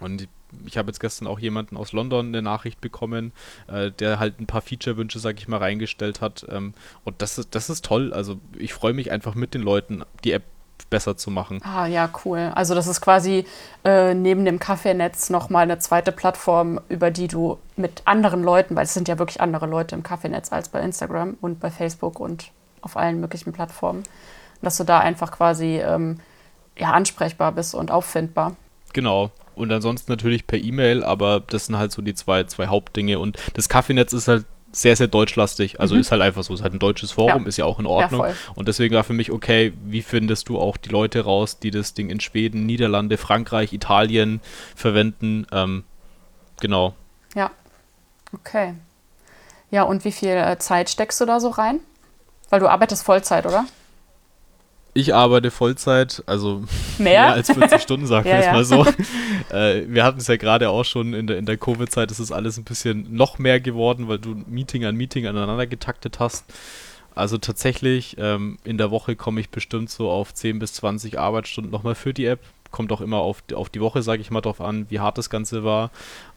Und ich habe jetzt gestern auch jemanden aus London eine Nachricht bekommen, äh, der halt ein paar Feature-Wünsche, sag ich mal, reingestellt hat. Ähm, und das ist, das ist toll. Also ich freue mich einfach mit den Leuten, die App besser zu machen. Ah ja, cool. Also das ist quasi äh, neben dem Kaffeenetz nochmal eine zweite Plattform, über die du mit anderen Leuten, weil es sind ja wirklich andere Leute im Kaffeenetz als bei Instagram und bei Facebook und auf allen möglichen Plattformen. Dass du da einfach quasi ähm, ja, ansprechbar bist und auffindbar. Genau. Und ansonsten natürlich per E-Mail, aber das sind halt so die zwei, zwei Hauptdinge. Und das Kaffeenetz ist halt sehr, sehr deutschlastig. Also mhm. ist halt einfach so, ist halt ein deutsches Forum, ja. ist ja auch in Ordnung. Ja, und deswegen war für mich, okay, wie findest du auch die Leute raus, die das Ding in Schweden, Niederlande, Frankreich, Italien verwenden? Ähm, genau. Ja. Okay. Ja, und wie viel äh, Zeit steckst du da so rein? Weil du arbeitest Vollzeit, oder? Ich arbeite Vollzeit, also [laughs] mehr, mehr als 40 Stunden, sagen wir [laughs] ja, es ja. mal so. [laughs] äh, wir hatten es ja gerade auch schon in der, in der Covid-Zeit, ist es alles ein bisschen noch mehr geworden, weil du Meeting an Meeting aneinander getaktet hast. Also tatsächlich, ähm, in der Woche komme ich bestimmt so auf 10 bis 20 Arbeitsstunden nochmal für die App. Kommt auch immer auf, auf die Woche, sage ich mal, drauf an, wie hart das Ganze war.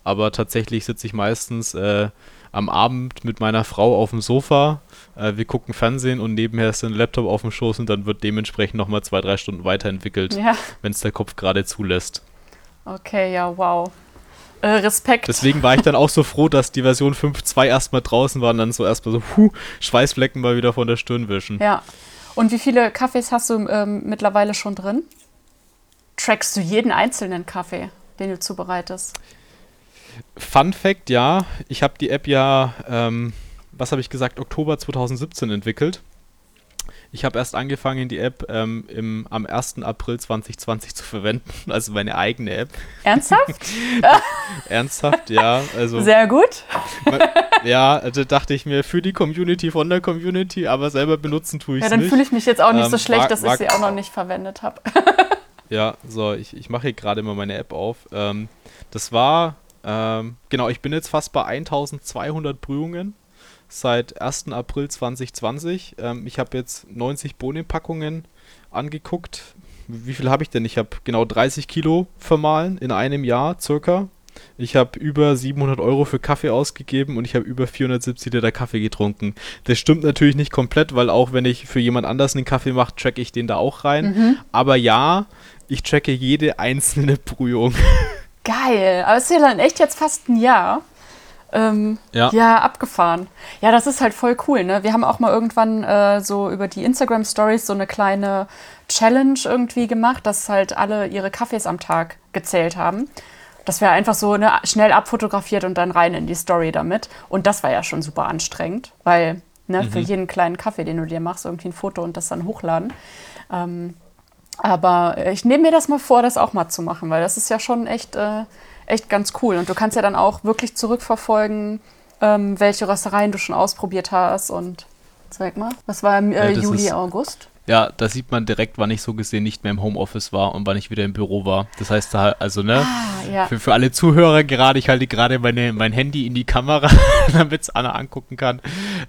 Aber tatsächlich sitze ich meistens äh, am Abend mit meiner Frau auf dem Sofa, äh, wir gucken Fernsehen und nebenher ist ein Laptop auf dem Schoß und dann wird dementsprechend nochmal zwei, drei Stunden weiterentwickelt, ja. wenn es der Kopf gerade zulässt. Okay, ja, wow. Äh, Respekt. Deswegen war ich dann auch so froh, dass die Version 5.2 erstmal draußen war und dann so erstmal so, puh, Schweißflecken mal wieder von der Stirn wischen. Ja. Und wie viele Kaffees hast du ähm, mittlerweile schon drin? trackst du jeden einzelnen Kaffee, den du zubereitest? Fun Fact, ja. Ich habe die App ja, ähm, was habe ich gesagt, Oktober 2017 entwickelt. Ich habe erst angefangen, die App ähm, im, am 1. April 2020 zu verwenden, [laughs] also meine eigene App. Ernsthaft? [laughs] Ernsthaft, ja. Also, Sehr gut. ja, also dachte ich mir, für die Community, von der Community, aber selber benutzen tue ich es nicht. Ja, dann fühle ich mich jetzt auch nicht ähm, so schlecht, dass ich sie auch noch nicht verwendet habe. [laughs] ja, so, ich, ich mache hier gerade mal meine App auf. Ähm, das war, ähm, genau, ich bin jetzt fast bei 1200 Brühungen seit 1. April 2020. Ähm, ich habe jetzt 90 Bohnenpackungen angeguckt. Wie viel habe ich denn? Ich habe genau 30 Kilo vermahlen in einem Jahr circa. Ich habe über 700 Euro für Kaffee ausgegeben und ich habe über 470 Liter Kaffee getrunken. Das stimmt natürlich nicht komplett, weil auch wenn ich für jemand anders einen Kaffee mache, tracke ich den da auch rein. Mhm. Aber ja, ich tracke jede einzelne [laughs] Brühung. Geil, aber es ist ja dann echt jetzt fast ein Jahr. Ähm, ja. ja. abgefahren. Ja, das ist halt voll cool. Ne? Wir haben auch mal irgendwann äh, so über die Instagram Stories so eine kleine Challenge irgendwie gemacht, dass halt alle ihre Kaffees am Tag gezählt haben. Das wäre einfach so ne, schnell abfotografiert und dann rein in die Story damit. Und das war ja schon super anstrengend, weil ne, mhm. für jeden kleinen Kaffee, den du dir machst, irgendwie ein Foto und das dann hochladen. Ähm, aber ich nehme mir das mal vor, das auch mal zu machen, weil das ist ja schon echt äh, echt ganz cool. Und du kannst ja dann auch wirklich zurückverfolgen, ähm, welche Röstereien du schon ausprobiert hast. Und zeig mal, was war im äh, ja, Juli, August? Ja, da sieht man direkt, wann ich so gesehen nicht mehr im Homeoffice war und wann ich wieder im Büro war. Das heißt, da, also, ne, ah, ja. für, für alle Zuhörer gerade, ich halte gerade meine, mein Handy in die Kamera, [laughs] damit es Anna angucken kann.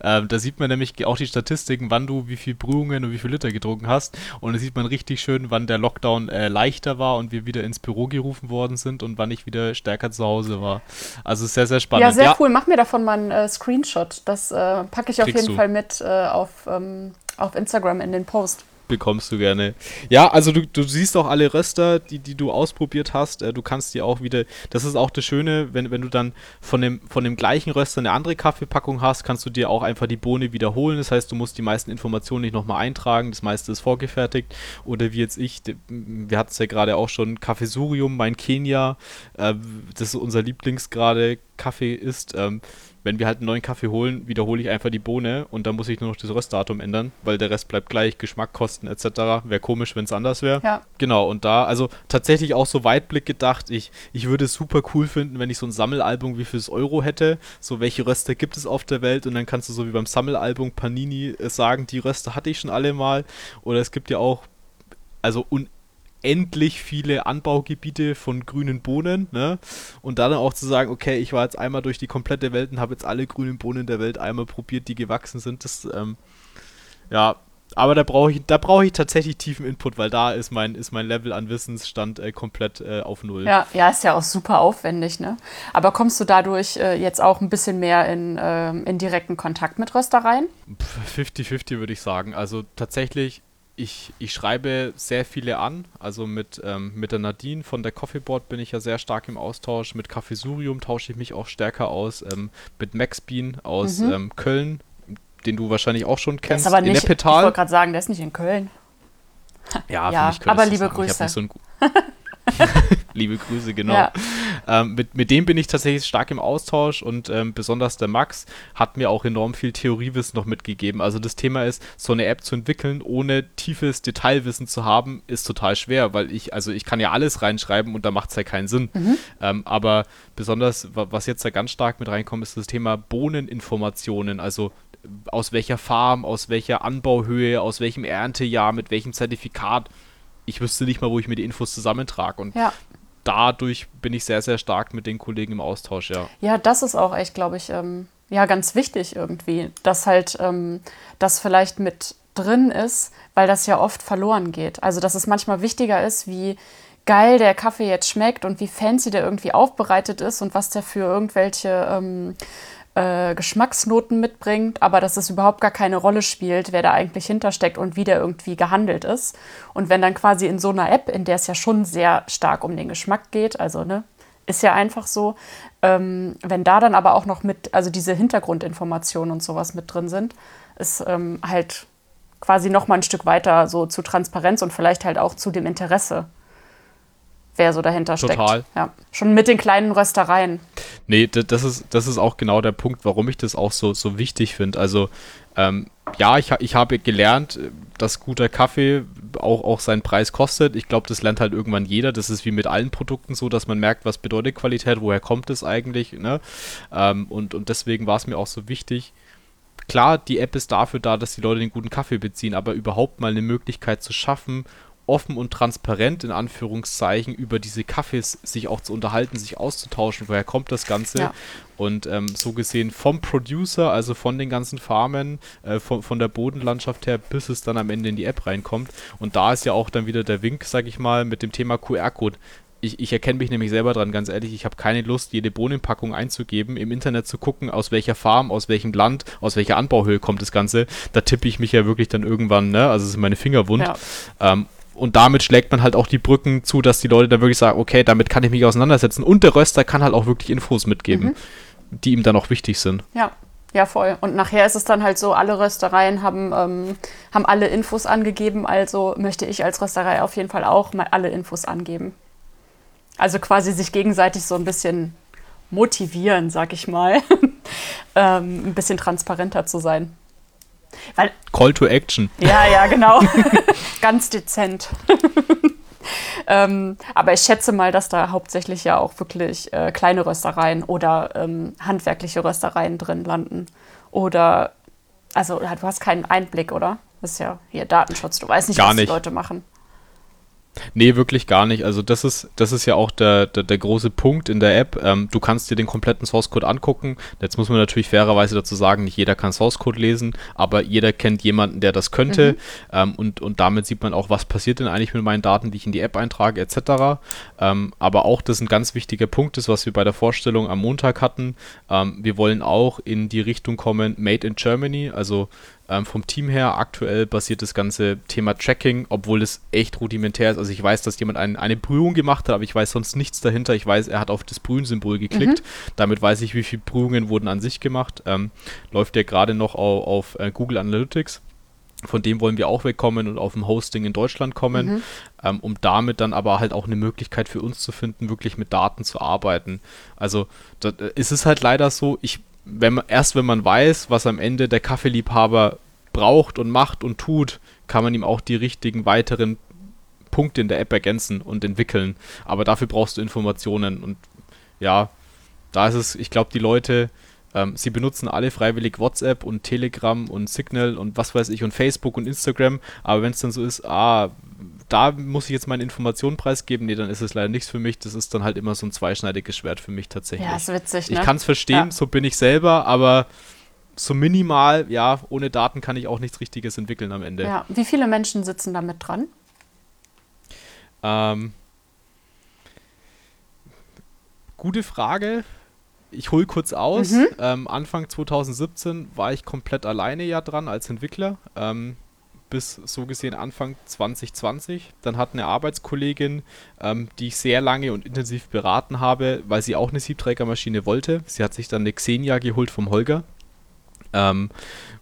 Ähm, da sieht man nämlich auch die Statistiken, wann du wie viel Brühungen und wie viel Liter getrunken hast. Und da sieht man richtig schön, wann der Lockdown äh, leichter war und wir wieder ins Büro gerufen worden sind und wann ich wieder stärker zu Hause war. Also sehr, sehr spannend. Ja, sehr ja. cool. Mach mir davon mal einen äh, Screenshot. Das äh, packe ich auf Kriegst jeden du. Fall mit äh, auf. Ähm auf Instagram in den Post bekommst du gerne. Ja, also du, du siehst auch alle Röster, die, die du ausprobiert hast. Äh, du kannst die auch wieder, das ist auch das Schöne, wenn, wenn du dann von dem, von dem gleichen Röster eine andere Kaffeepackung hast, kannst du dir auch einfach die Bohne wiederholen. Das heißt, du musst die meisten Informationen nicht nochmal eintragen, das meiste ist vorgefertigt. Oder wie jetzt ich, wir hatten es ja gerade auch schon, Kaffeesurium, mein Kenia, äh, das ist unser Lieblings gerade Kaffee ist. Wenn wir halt einen neuen Kaffee holen, wiederhole ich einfach die Bohne und dann muss ich nur noch das Röstdatum ändern, weil der Rest bleibt gleich, Geschmack, Kosten etc. Wäre komisch, wenn es anders wäre. Ja. Genau, und da, also tatsächlich auch so Weitblick gedacht, ich, ich würde es super cool finden, wenn ich so ein Sammelalbum wie fürs Euro hätte, so welche Röster gibt es auf der Welt und dann kannst du so wie beim Sammelalbum Panini äh, sagen, die Röster hatte ich schon alle mal oder es gibt ja auch also un endlich viele Anbaugebiete von grünen Bohnen, ne? Und dann auch zu sagen, okay, ich war jetzt einmal durch die komplette Welt und habe jetzt alle grünen Bohnen der Welt einmal probiert, die gewachsen sind. Das, ähm, ja, aber da brauche ich, da brauche ich tatsächlich tiefen Input, weil da ist mein, ist mein Level an Wissensstand äh, komplett äh, auf Null. Ja, ja, ist ja auch super aufwendig, ne? Aber kommst du dadurch äh, jetzt auch ein bisschen mehr in, ähm, in direkten Kontakt mit Röstereien? 50-50 würde ich sagen. Also tatsächlich ich, ich schreibe sehr viele an. Also mit, ähm, mit der Nadine von der Coffeeboard bin ich ja sehr stark im Austausch. Mit Kaffeesurium tausche ich mich auch stärker aus. Ähm, mit Max Bean aus mhm. ähm, Köln, den du wahrscheinlich auch schon kennst. Der ist aber nicht, ich wollte gerade sagen, der ist nicht in Köln. Ja, ja aber liebe Grüße. So [laughs] [laughs] Liebe Grüße, genau. Ja. Ähm, mit, mit dem bin ich tatsächlich stark im Austausch und ähm, besonders der Max hat mir auch enorm viel Theoriewissen noch mitgegeben. Also das Thema ist, so eine App zu entwickeln, ohne tiefes Detailwissen zu haben, ist total schwer, weil ich, also ich kann ja alles reinschreiben und da macht es ja keinen Sinn. Mhm. Ähm, aber besonders, was jetzt da ganz stark mit reinkommt, ist das Thema Bohneninformationen, also aus welcher Farm, aus welcher Anbauhöhe, aus welchem Erntejahr, mit welchem Zertifikat ich wüsste nicht mal, wo ich mir die Infos zusammentrage. Und ja. dadurch bin ich sehr, sehr stark mit den Kollegen im Austausch, ja. Ja, das ist auch echt, glaube ich, ähm, ja, ganz wichtig irgendwie, dass halt ähm, das vielleicht mit drin ist, weil das ja oft verloren geht. Also, dass es manchmal wichtiger ist, wie geil der Kaffee jetzt schmeckt und wie fancy der irgendwie aufbereitet ist und was der für irgendwelche ähm, äh, Geschmacksnoten mitbringt, aber dass es überhaupt gar keine Rolle spielt, wer da eigentlich hintersteckt und wie der irgendwie gehandelt ist. Und wenn dann quasi in so einer App, in der es ja schon sehr stark um den Geschmack geht, also ne, ist ja einfach so, ähm, wenn da dann aber auch noch mit, also diese Hintergrundinformationen und sowas mit drin sind, ist ähm, halt quasi noch mal ein Stück weiter so zu Transparenz und vielleicht halt auch zu dem Interesse wer so dahinter steckt. Total. Ja. Schon mit den kleinen Röstereien. Nee, das ist, das ist auch genau der Punkt, warum ich das auch so, so wichtig finde. Also, ähm, ja, ich, ich habe gelernt, dass guter Kaffee auch, auch seinen Preis kostet. Ich glaube, das lernt halt irgendwann jeder. Das ist wie mit allen Produkten so, dass man merkt, was bedeutet Qualität, woher kommt es eigentlich. Ne? Ähm, und, und deswegen war es mir auch so wichtig. Klar, die App ist dafür da, dass die Leute den guten Kaffee beziehen, aber überhaupt mal eine Möglichkeit zu schaffen, offen und transparent in Anführungszeichen über diese Kaffees sich auch zu unterhalten, sich auszutauschen, woher kommt das Ganze. Ja. Und ähm, so gesehen vom Producer, also von den ganzen Farmen, äh, von, von der Bodenlandschaft her, bis es dann am Ende in die App reinkommt. Und da ist ja auch dann wieder der Wink, sag ich mal, mit dem Thema QR-Code. Ich, ich, erkenne mich nämlich selber dran, ganz ehrlich, ich habe keine Lust, jede Bohnenpackung einzugeben, im Internet zu gucken, aus welcher Farm, aus welchem Land, aus welcher Anbauhöhe kommt das Ganze. Da tippe ich mich ja wirklich dann irgendwann, ne? Also sind meine Finger wund. Ja. Ähm, und damit schlägt man halt auch die Brücken zu, dass die Leute dann wirklich sagen, okay, damit kann ich mich auseinandersetzen. Und der Röster kann halt auch wirklich Infos mitgeben, mhm. die ihm dann auch wichtig sind. Ja. Ja, voll. Und nachher ist es dann halt so, alle Röstereien haben, ähm, haben alle Infos angegeben, also möchte ich als Rösterei auf jeden Fall auch mal alle Infos angeben. Also quasi sich gegenseitig so ein bisschen motivieren, sag ich mal, [laughs] ähm, ein bisschen transparenter zu sein. Weil, Call to Action. Ja, ja, genau. [laughs] [laughs] Ganz dezent. [laughs] ähm, aber ich schätze mal, dass da hauptsächlich ja auch wirklich äh, kleine Röstereien oder ähm, handwerkliche Röstereien drin landen. Oder, also du hast keinen Einblick, oder? Das ist ja hier Datenschutz. Du weißt nicht, Gar was nicht. die Leute machen. Nee, wirklich gar nicht. Also das ist, das ist ja auch der, der, der große Punkt in der App. Ähm, du kannst dir den kompletten Source Code angucken. Jetzt muss man natürlich fairerweise dazu sagen, nicht jeder kann Source Code lesen, aber jeder kennt jemanden, der das könnte. Mhm. Ähm, und, und damit sieht man auch, was passiert denn eigentlich mit meinen Daten, die ich in die App eintrage, etc. Ähm, aber auch das ein ganz wichtiger Punkt ist, was wir bei der Vorstellung am Montag hatten. Ähm, wir wollen auch in die Richtung kommen, Made in Germany, also ähm, vom Team her aktuell basiert das ganze Thema Tracking, obwohl es echt rudimentär ist. Also ich weiß, dass jemand ein, eine Brühung gemacht hat, aber ich weiß sonst nichts dahinter. Ich weiß, er hat auf das Brühen-Symbol geklickt. Mhm. Damit weiß ich, wie viele Brühungen wurden an sich gemacht. Ähm, läuft ja gerade noch auf, auf äh, Google Analytics. Von dem wollen wir auch wegkommen und auf dem Hosting in Deutschland kommen, mhm. ähm, um damit dann aber halt auch eine Möglichkeit für uns zu finden, wirklich mit Daten zu arbeiten. Also da, äh, ist es halt leider so, ich wenn man, erst wenn man weiß, was am Ende der Kaffeeliebhaber braucht und macht und tut, kann man ihm auch die richtigen weiteren Punkte in der App ergänzen und entwickeln. Aber dafür brauchst du Informationen und ja, da ist es, ich glaube, die Leute, ähm, sie benutzen alle freiwillig WhatsApp und Telegram und Signal und was weiß ich und Facebook und Instagram, aber wenn es dann so ist, ah, da muss ich jetzt meine Informationen preisgeben, nee, dann ist es leider nichts für mich. Das ist dann halt immer so ein zweischneidiges Schwert für mich tatsächlich. Ja, ist witzig, ne? Ich kann es verstehen, ja. so bin ich selber, aber so minimal, ja, ohne Daten kann ich auch nichts Richtiges entwickeln am Ende. Ja, wie viele Menschen sitzen da mit dran? Ähm, gute Frage. Ich hole kurz aus. Mhm. Ähm, Anfang 2017 war ich komplett alleine ja dran als Entwickler. Ähm, bis so gesehen Anfang 2020. Dann hat eine Arbeitskollegin, ähm, die ich sehr lange und intensiv beraten habe, weil sie auch eine Siebträgermaschine wollte. Sie hat sich dann eine Xenia geholt vom Holger. Ähm,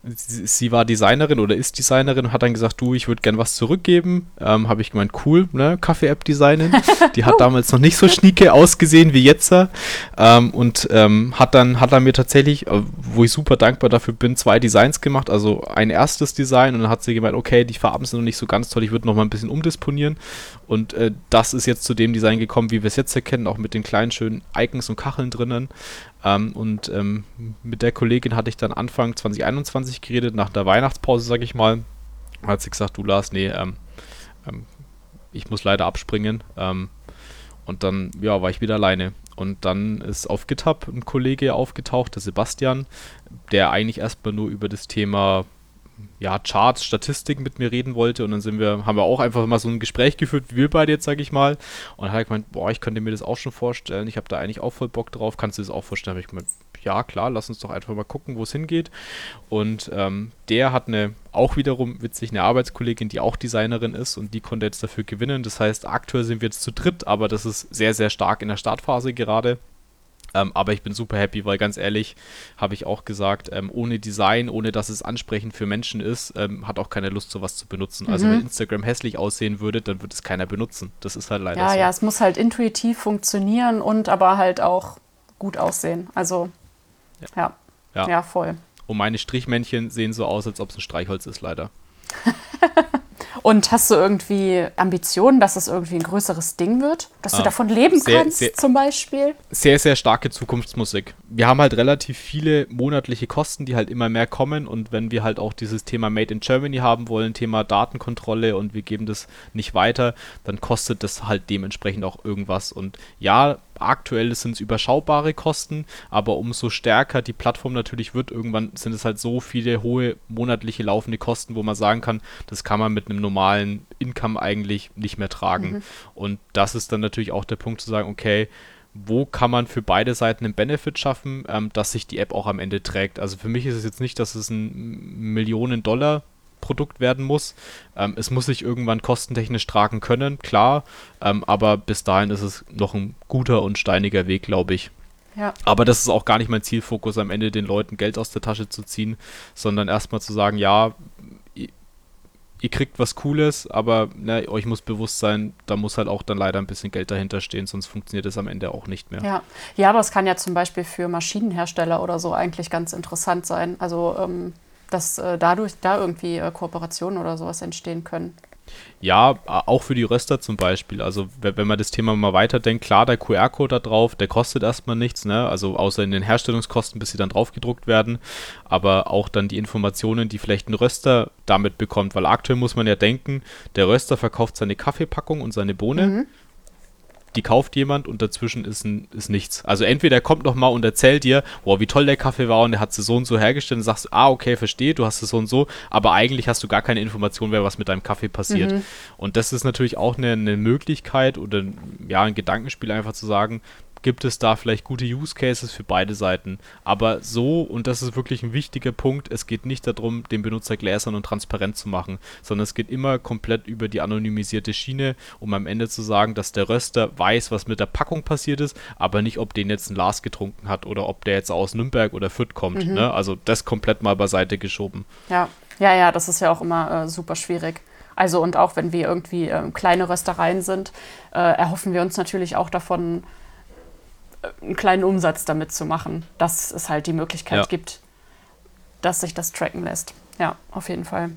sie, war Designerin oder ist Designerin und hat dann gesagt, du, ich würde gern was zurückgeben. Ähm, Habe ich gemeint, cool, ne, Kaffee-App designen. Die hat [laughs] damals noch nicht so schnieke ausgesehen wie jetzt. Ähm, und ähm, hat dann hat er mir tatsächlich, äh, wo ich super dankbar dafür bin, zwei Designs gemacht. Also ein erstes Design und dann hat sie gemeint, okay, die Farben sind noch nicht so ganz toll, ich würde noch mal ein bisschen umdisponieren. Und äh, das ist jetzt zu dem Design gekommen, wie wir es jetzt erkennen, auch mit den kleinen schönen Icons und Kacheln drinnen. Ähm, und ähm, mit der Kollegin hatte ich dann Anfang 2021 geredet, nach der Weihnachtspause, sag ich mal. Hat sie gesagt, du Lars, nee, ähm, ähm ich muss leider abspringen. Ähm, und dann, ja, war ich wieder alleine. Und dann ist auf GitHub ein Kollege aufgetaucht, der Sebastian, der eigentlich erstmal nur über das Thema ja, Charts, Statistiken mit mir reden wollte und dann sind wir, haben wir auch einfach mal so ein Gespräch geführt, wie wir beide jetzt, sag ich mal. Und hat er gemeint, boah, ich könnte mir das auch schon vorstellen, ich habe da eigentlich auch voll Bock drauf, kannst du das auch vorstellen? Habe ich gemeint, ja, klar, lass uns doch einfach mal gucken, wo es hingeht. Und ähm, der hat eine, auch wiederum witzig, eine Arbeitskollegin, die auch Designerin ist und die konnte jetzt dafür gewinnen. Das heißt, aktuell sind wir jetzt zu dritt, aber das ist sehr, sehr stark in der Startphase gerade. Ähm, aber ich bin super happy, weil ganz ehrlich, habe ich auch gesagt, ähm, ohne Design, ohne dass es ansprechend für Menschen ist, ähm, hat auch keine Lust, sowas zu benutzen. Also mhm. Also wenn Instagram hässlich aussehen würde, dann würde es keiner benutzen. Das ist halt leider ja, so. Ja, ja, es muss halt intuitiv funktionieren und aber halt auch gut aussehen. Also ja, ja, ja. voll. Und meine Strichmännchen sehen so aus, als ob es ein Streichholz ist, leider. [laughs] Und hast du irgendwie Ambitionen, dass es irgendwie ein größeres Ding wird? Dass ah, du davon leben sehr, kannst, sehr, zum Beispiel? Sehr, sehr starke Zukunftsmusik. Wir haben halt relativ viele monatliche Kosten, die halt immer mehr kommen. Und wenn wir halt auch dieses Thema Made in Germany haben wollen, Thema Datenkontrolle und wir geben das nicht weiter, dann kostet das halt dementsprechend auch irgendwas. Und ja, aktuell sind es überschaubare Kosten, aber umso stärker die Plattform natürlich wird, irgendwann sind es halt so viele hohe monatliche laufende Kosten, wo man sagen kann, das kann man mit einem normalen Income eigentlich nicht mehr tragen. Mhm. Und das ist dann natürlich auch der Punkt zu sagen, okay, wo kann man für beide Seiten einen Benefit schaffen, ähm, dass sich die App auch am Ende trägt. Also für mich ist es jetzt nicht, dass es ein Millionen-Dollar Produkt werden muss. Ähm, es muss sich irgendwann kostentechnisch tragen können, klar, ähm, aber bis dahin ist es noch ein guter und steiniger Weg, glaube ich. Ja. Aber das ist auch gar nicht mein Zielfokus, am Ende den Leuten Geld aus der Tasche zu ziehen, sondern erstmal zu sagen, ja, ihr, ihr kriegt was Cooles, aber ne, euch muss bewusst sein, da muss halt auch dann leider ein bisschen Geld dahinter stehen, sonst funktioniert es am Ende auch nicht mehr. Ja. ja, aber es kann ja zum Beispiel für Maschinenhersteller oder so eigentlich ganz interessant sein. Also ähm, dass äh, dadurch da irgendwie äh, Kooperationen oder sowas entstehen können. Ja, auch für die Röster zum Beispiel. Also wenn man das Thema mal weiterdenkt, klar, der QR-Code da drauf, der kostet erstmal nichts, ne? Also außer in den Herstellungskosten, bis sie dann drauf gedruckt werden. Aber auch dann die Informationen, die vielleicht ein Röster damit bekommt, weil aktuell muss man ja denken, der Röster verkauft seine Kaffeepackung und seine Bohne. Mhm die kauft jemand und dazwischen ist, ein, ist nichts. Also entweder er kommt noch mal und erzählt dir, wow, wie toll der Kaffee war und er hat sie so und so hergestellt und sagst, ah, okay, verstehe, du hast es so und so, aber eigentlich hast du gar keine Information mehr, was mit deinem Kaffee passiert. Mhm. Und das ist natürlich auch eine, eine Möglichkeit oder ja, ein Gedankenspiel einfach zu sagen, gibt es da vielleicht gute Use Cases für beide Seiten. Aber so, und das ist wirklich ein wichtiger Punkt, es geht nicht darum, den Benutzer gläsern und transparent zu machen, sondern es geht immer komplett über die anonymisierte Schiene, um am Ende zu sagen, dass der Röster weiß, was mit der Packung passiert ist, aber nicht, ob den jetzt ein Lars getrunken hat oder ob der jetzt aus Nürnberg oder Fürth kommt. Mhm. Ne? Also das komplett mal beiseite geschoben. Ja, ja, ja, das ist ja auch immer äh, super schwierig. Also und auch wenn wir irgendwie äh, kleine Röstereien sind, äh, erhoffen wir uns natürlich auch davon, einen kleinen Umsatz damit zu machen, dass es halt die Möglichkeit ja. gibt, dass sich das tracken lässt. Ja, auf jeden Fall.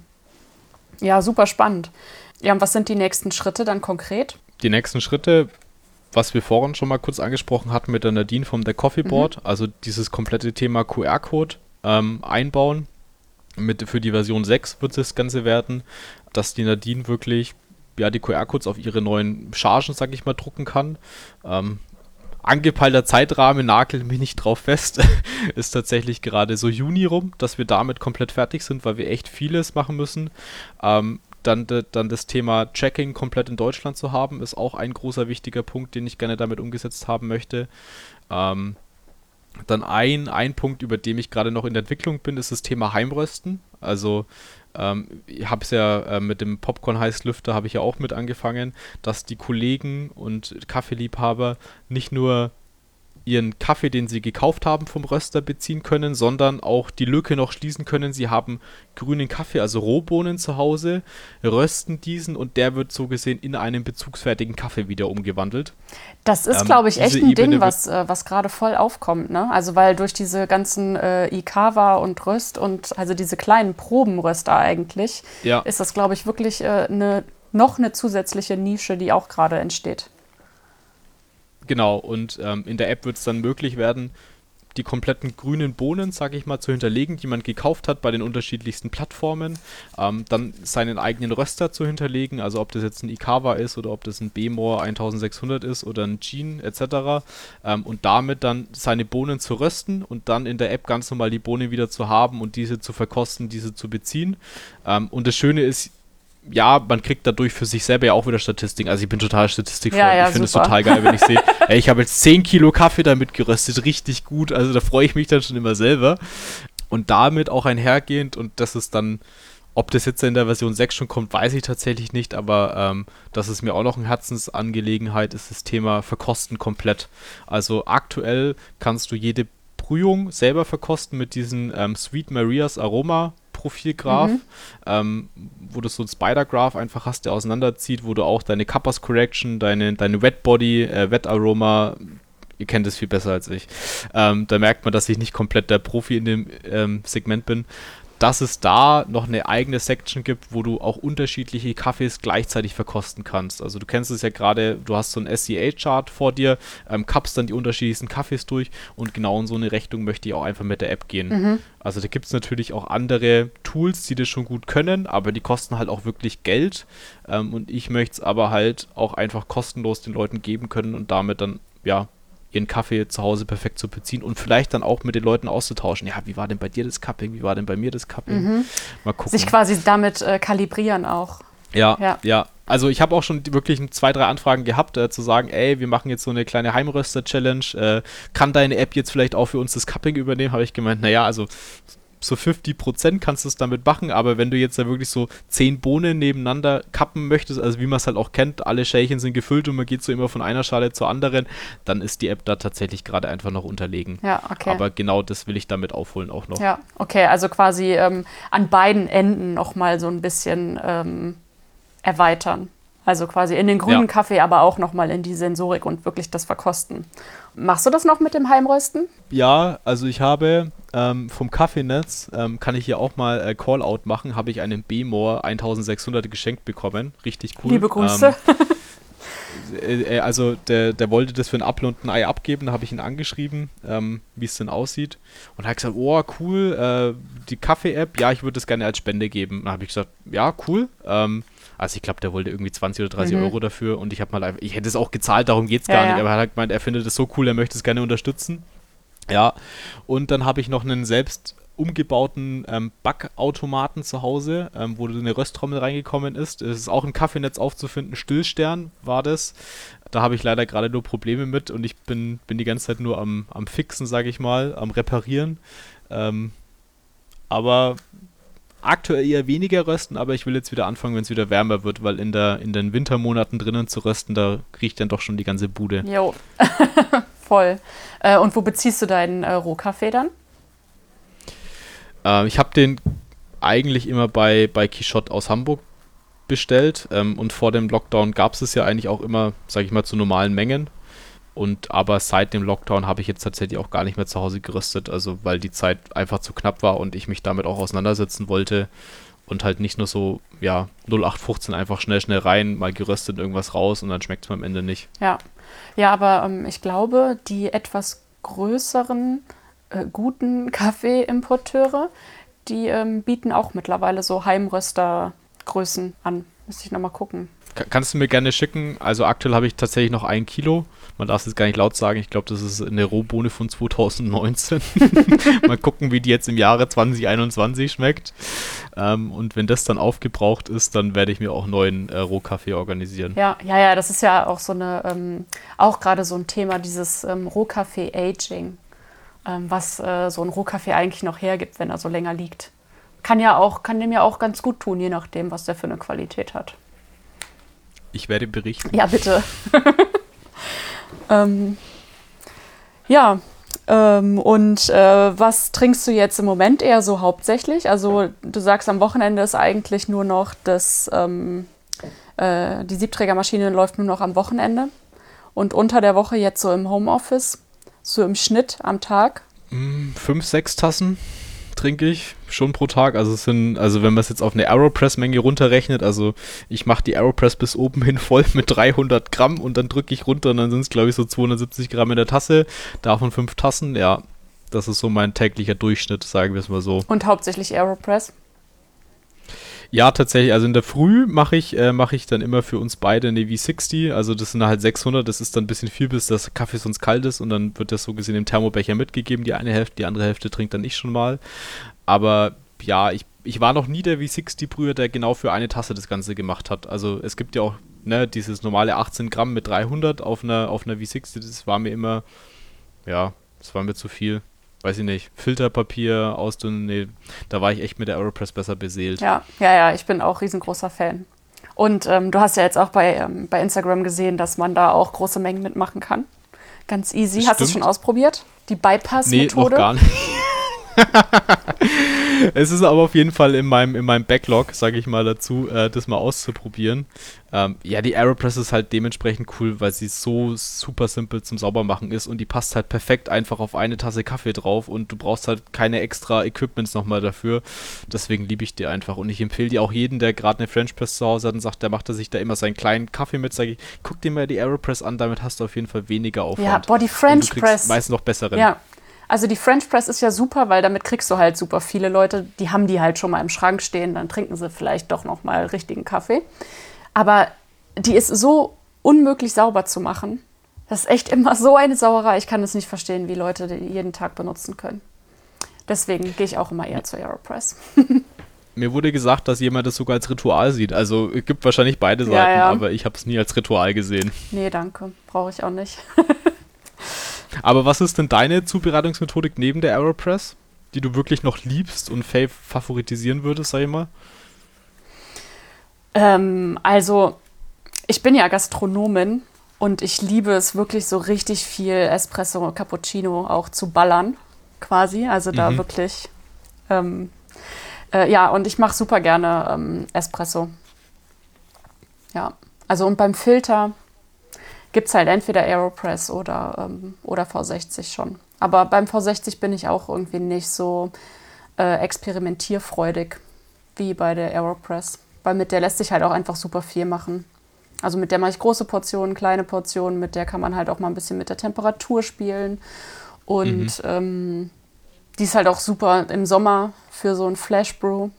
Ja, super spannend. Ja, und was sind die nächsten Schritte dann konkret? Die nächsten Schritte, was wir vorhin schon mal kurz angesprochen hatten mit der Nadine vom The Coffee mhm. Board, mhm. also dieses komplette Thema QR-Code ähm, einbauen. Mit, für die Version 6 wird das Ganze werden, dass die Nadine wirklich ja, die QR-Codes auf ihre neuen Chargen, sag ich mal, drucken kann. Ähm, angepeilter Zeitrahmen, nagelt mich nicht drauf fest, [laughs] ist tatsächlich gerade so Juni rum, dass wir damit komplett fertig sind, weil wir echt vieles machen müssen. Ähm, dann, dann das Thema Tracking komplett in Deutschland zu haben, ist auch ein großer wichtiger Punkt, den ich gerne damit umgesetzt haben möchte. Ähm, dann ein, ein Punkt, über den ich gerade noch in der Entwicklung bin, ist das Thema Heimrösten. Also ähm, ich habe es ja äh, mit dem Popcorn-Heißlüfter habe ich ja auch mit angefangen, dass die Kollegen und Kaffeeliebhaber nicht nur ihren Kaffee, den sie gekauft haben, vom Röster beziehen können, sondern auch die Lücke noch schließen können. Sie haben grünen Kaffee, also Rohbohnen zu Hause, rösten diesen und der wird so gesehen in einen bezugsfertigen Kaffee wieder umgewandelt. Das ist, ähm, glaube ich, echt ein Ebene Ding, was, äh, was gerade voll aufkommt. Ne? Also weil durch diese ganzen äh, Ikawa und Röst und also diese kleinen Probenröster eigentlich, ja. ist das, glaube ich, wirklich äh, eine, noch eine zusätzliche Nische, die auch gerade entsteht. Genau, und ähm, in der App wird es dann möglich werden, die kompletten grünen Bohnen, sage ich mal, zu hinterlegen, die man gekauft hat bei den unterschiedlichsten Plattformen. Ähm, dann seinen eigenen Röster zu hinterlegen, also ob das jetzt ein Ikawa ist oder ob das ein Bmore 1600 ist oder ein Jean etc. Ähm, und damit dann seine Bohnen zu rösten und dann in der App ganz normal die Bohnen wieder zu haben und diese zu verkosten, diese zu beziehen. Ähm, und das Schöne ist, ja, man kriegt dadurch für sich selber ja auch wieder Statistiken. Also ich bin total statistikfreund. Ja, ja, ich finde es total geil, wenn ich sehe, [laughs] ey, ich habe jetzt 10 Kilo Kaffee damit geröstet, richtig gut. Also da freue ich mich dann schon immer selber. Und damit auch einhergehend, und das ist dann ob das jetzt in der Version 6 schon kommt, weiß ich tatsächlich nicht, aber ähm, das ist mir auch noch eine Herzensangelegenheit, ist das Thema Verkosten komplett. Also aktuell kannst du jede Brühung selber verkosten mit diesem ähm, Sweet Marias Aroma Profilgraph, mhm. ähm, wo du so ein Spider-Graph einfach hast, der auseinanderzieht, wo du auch deine Kappas Correction, deine, deine Wet Body, äh, Wet Aroma, ihr kennt es viel besser als ich. Ähm, da merkt man, dass ich nicht komplett der Profi in dem ähm, Segment bin dass es da noch eine eigene Section gibt, wo du auch unterschiedliche Kaffees gleichzeitig verkosten kannst. Also du kennst es ja gerade, du hast so ein SCA-Chart vor dir, ähm, kappst dann die unterschiedlichsten Kaffees durch und genau in so eine Richtung möchte ich auch einfach mit der App gehen. Mhm. Also da gibt es natürlich auch andere Tools, die das schon gut können, aber die kosten halt auch wirklich Geld. Ähm, und ich möchte es aber halt auch einfach kostenlos den Leuten geben können und damit dann ja ihren Kaffee zu Hause perfekt zu beziehen und vielleicht dann auch mit den Leuten auszutauschen. Ja, wie war denn bei dir das Cupping? Wie war denn bei mir das Cupping? Mhm. Mal gucken. Sich quasi damit äh, kalibrieren auch. Ja, ja. ja. Also ich habe auch schon wirklich zwei, drei Anfragen gehabt, äh, zu sagen, ey, wir machen jetzt so eine kleine Heimröster-Challenge. Äh, kann deine App jetzt vielleicht auch für uns das Cupping übernehmen? Habe ich gemeint, naja, also so 50% kannst du es damit machen, aber wenn du jetzt da wirklich so 10 Bohnen nebeneinander kappen möchtest, also wie man es halt auch kennt, alle Schälchen sind gefüllt und man geht so immer von einer Schale zur anderen, dann ist die App da tatsächlich gerade einfach noch unterlegen. Ja, okay. Aber genau das will ich damit aufholen auch noch. Ja, okay, also quasi ähm, an beiden Enden nochmal so ein bisschen ähm, erweitern. Also quasi in den grünen ja. Kaffee, aber auch nochmal in die Sensorik und wirklich das Verkosten. Machst du das noch mit dem Heimrösten? Ja, also ich habe ähm, vom Kaffeenetz, ähm, kann ich hier auch mal äh, Call-Out machen, habe ich einen B-More 1600 geschenkt bekommen. Richtig cool. Liebe Grüße. Ähm, [laughs] äh, äh, also der, der wollte das für ein Apfel und ein Ei abgeben, da habe ich ihn angeschrieben, ähm, wie es denn aussieht. Und er hat gesagt, oh cool, äh, die Kaffee-App, ja, ich würde das gerne als Spende geben. Dann habe ich gesagt, ja, cool. Ähm, also ich glaube, der wollte irgendwie 20 oder 30 mhm. Euro dafür und ich habe mal einfach, ich hätte es auch gezahlt, darum geht es gar ja, nicht. Aber er hat gemeint, er findet es so cool, er möchte es gerne unterstützen. Ja, und dann habe ich noch einen selbst umgebauten ähm, Backautomaten zu Hause, ähm, wo eine Rösttrommel reingekommen ist. Es ist auch im Kaffeenetz aufzufinden. Stillstern war das. Da habe ich leider gerade nur Probleme mit und ich bin, bin die ganze Zeit nur am, am Fixen, sage ich mal, am Reparieren. Ähm, aber aktuell eher weniger rösten, aber ich will jetzt wieder anfangen, wenn es wieder wärmer wird, weil in, der, in den Wintermonaten drinnen zu rösten, da riecht dann doch schon die ganze Bude. Jo, [laughs] voll. Äh, und wo beziehst du deinen äh, Rohkaffee dann? Äh, ich habe den eigentlich immer bei, bei Quichotte aus Hamburg bestellt ähm, und vor dem Lockdown gab es es ja eigentlich auch immer, sage ich mal, zu normalen Mengen. Und aber seit dem Lockdown habe ich jetzt tatsächlich auch gar nicht mehr zu Hause gerüstet, also weil die Zeit einfach zu knapp war und ich mich damit auch auseinandersetzen wollte und halt nicht nur so, ja, 0815 einfach schnell, schnell rein, mal geröstet, irgendwas raus und dann schmeckt es mir am Ende nicht. Ja, ja, aber ähm, ich glaube, die etwas größeren, äh, guten [laughs] Kaffeeimporteure, die ähm, bieten auch mittlerweile so Heimröstergrößen an. Müsste ich nochmal gucken. Kannst du mir gerne schicken? Also aktuell habe ich tatsächlich noch ein Kilo. Man darf es jetzt gar nicht laut sagen. Ich glaube, das ist eine Rohbohne von 2019. [laughs] Mal gucken, wie die jetzt im Jahre 2021 schmeckt. Ähm, und wenn das dann aufgebraucht ist, dann werde ich mir auch neuen äh, Rohkaffee organisieren. Ja, ja, ja, das ist ja auch so eine, ähm, auch gerade so ein Thema, dieses ähm, Rohkaffee-Aging, ähm, was äh, so ein Rohkaffee eigentlich noch hergibt, wenn er so länger liegt. Kann ja auch, kann dem ja auch ganz gut tun, je nachdem, was der für eine Qualität hat. Ich werde berichten. Ja, bitte. [laughs] ähm, ja, ähm, und äh, was trinkst du jetzt im Moment eher so hauptsächlich? Also du sagst, am Wochenende ist eigentlich nur noch das, ähm, äh, die Siebträgermaschine läuft nur noch am Wochenende. Und unter der Woche jetzt so im Homeoffice, so im Schnitt am Tag? Mm, fünf, sechs Tassen trinke ich schon pro Tag. Also es sind, also wenn man es jetzt auf eine Aeropress-Menge runterrechnet, also ich mache die Aeropress bis oben hin [laughs] voll mit 300 Gramm und dann drücke ich runter und dann sind es glaube ich so 270 Gramm in der Tasse. Davon fünf Tassen, ja. Das ist so mein täglicher Durchschnitt, sagen wir es mal so. Und hauptsächlich Aeropress? Ja, tatsächlich. Also in der Früh mache ich, äh, mach ich dann immer für uns beide eine V60. Also das sind halt 600. Das ist dann ein bisschen viel, bis das Kaffee sonst kalt ist. Und dann wird das so gesehen im Thermobecher mitgegeben. Die eine Hälfte, die andere Hälfte trinkt dann ich schon mal. Aber ja, ich, ich war noch nie der V60-Brüher, der genau für eine Tasse das Ganze gemacht hat. Also es gibt ja auch ne, dieses normale 18 Gramm mit 300 auf einer, auf einer V60. Das war mir immer, ja, das war mir zu viel. Weiß ich nicht, Filterpapier ausdünnen. Nee, da war ich echt mit der Aeropress besser beseelt. Ja, ja, ja, ich bin auch riesengroßer Fan. Und ähm, du hast ja jetzt auch bei, ähm, bei Instagram gesehen, dass man da auch große Mengen mitmachen kann. Ganz easy. Hast du es schon ausprobiert? Die Bypass-Methode? Nee, noch gar nicht. [laughs] es ist aber auf jeden Fall in meinem, in meinem Backlog, sage ich mal dazu, äh, das mal auszuprobieren. Ähm, ja, die Aeropress ist halt dementsprechend cool, weil sie so super simpel zum Saubermachen ist und die passt halt perfekt einfach auf eine Tasse Kaffee drauf und du brauchst halt keine extra Equipments nochmal dafür. Deswegen liebe ich die einfach und ich empfehle die auch jeden, der gerade eine French Press zu Hause hat und sagt, der macht er sich da immer seinen kleinen Kaffee mit, sage ich, guck dir mal die Aeropress an, damit hast du auf jeden Fall weniger Aufwand. Ja, Body French Press. Meistens noch besseren. Ja, also die French Press ist ja super, weil damit kriegst du halt super viele Leute, die haben die halt schon mal im Schrank stehen, dann trinken sie vielleicht doch noch mal richtigen Kaffee. Aber die ist so unmöglich sauber zu machen. Das ist echt immer so eine Sauerei. Ich kann es nicht verstehen, wie Leute die jeden Tag benutzen können. Deswegen gehe ich auch immer eher zur Aeropress. [laughs] Mir wurde gesagt, dass jemand das sogar als Ritual sieht. Also es gibt wahrscheinlich beide Seiten, ja, ja. aber ich habe es nie als Ritual gesehen. Nee, danke. Brauche ich auch nicht. [laughs] Aber was ist denn deine Zubereitungsmethodik neben der Aeropress, die du wirklich noch liebst und favoritisieren würdest, sag ich mal? Ähm, also, ich bin ja Gastronomin und ich liebe es wirklich so richtig viel Espresso und Cappuccino auch zu ballern, quasi. Also da mhm. wirklich. Ähm, äh, ja, und ich mache super gerne ähm, Espresso. Ja, also und beim Filter gibt es halt entweder Aeropress oder, ähm, oder V60 schon. Aber beim V60 bin ich auch irgendwie nicht so äh, experimentierfreudig wie bei der Aeropress. Weil mit der lässt sich halt auch einfach super viel machen. Also mit der mache ich große Portionen, kleine Portionen, mit der kann man halt auch mal ein bisschen mit der Temperatur spielen. Und mhm. ähm, die ist halt auch super im Sommer für so ein Flash Brew,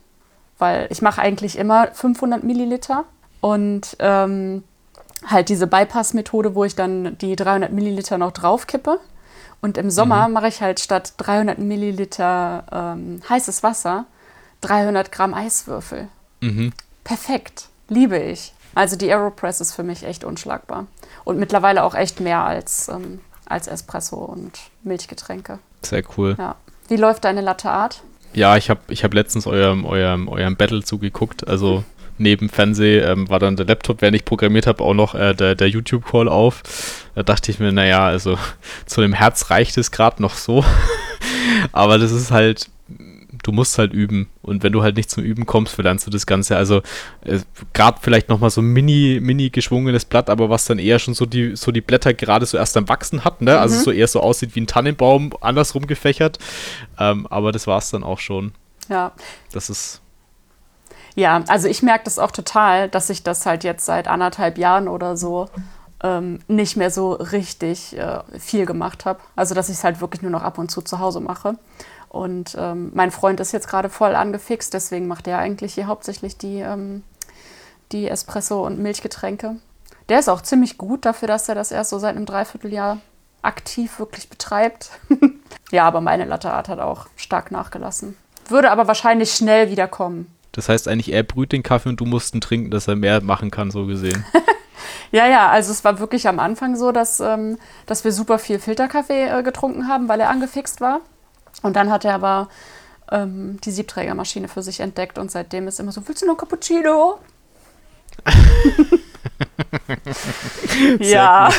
weil ich mache eigentlich immer 500 Milliliter und ähm, halt diese Bypass-Methode, wo ich dann die 300 Milliliter noch draufkippe. Und im Sommer mhm. mache ich halt statt 300 Milliliter ähm, heißes Wasser 300 Gramm Eiswürfel. Mhm. Perfekt, liebe ich. Also die Aeropress ist für mich echt unschlagbar. Und mittlerweile auch echt mehr als, ähm, als Espresso und Milchgetränke. Sehr cool. Ja. Wie läuft deine Latte Art? Ja, ich habe ich hab letztens eurem, eurem, eurem Battle zugeguckt. Also neben Fernseh ähm, war dann der Laptop, während ich programmiert habe, auch noch äh, der, der YouTube-Call auf. Da dachte ich mir, naja, also [laughs] zu dem Herz reicht es gerade noch so. [laughs] Aber das ist halt, du musst halt üben. Und wenn du halt nicht zum Üben kommst, verlernst du das Ganze. Also äh, gerade vielleicht nochmal so mini, mini geschwungenes Blatt, aber was dann eher schon so die, so die Blätter gerade so erst am Wachsen hat, ne? Also mhm. so eher so aussieht wie ein Tannenbaum, andersrum gefächert. Ähm, aber das war es dann auch schon. Ja. Das ist ja, also ich merke das auch total, dass ich das halt jetzt seit anderthalb Jahren oder so ähm, nicht mehr so richtig äh, viel gemacht habe. Also dass ich es halt wirklich nur noch ab und zu zu Hause mache. Und ähm, mein Freund ist jetzt gerade voll angefixt, deswegen macht er eigentlich hier hauptsächlich die, ähm, die Espresso- und Milchgetränke. Der ist auch ziemlich gut dafür, dass er das erst so seit einem Dreivierteljahr aktiv wirklich betreibt. [laughs] ja, aber meine Latte Art hat auch stark nachgelassen. Würde aber wahrscheinlich schnell wieder kommen. Das heißt eigentlich, er brüht den Kaffee und du musst ihn trinken, dass er mehr machen kann, so gesehen. [laughs] ja, ja, also es war wirklich am Anfang so, dass, ähm, dass wir super viel Filterkaffee äh, getrunken haben, weil er angefixt war. Und dann hat er aber ähm, die Siebträgermaschine für sich entdeckt und seitdem ist immer so, willst du noch Cappuccino? [laughs] ja.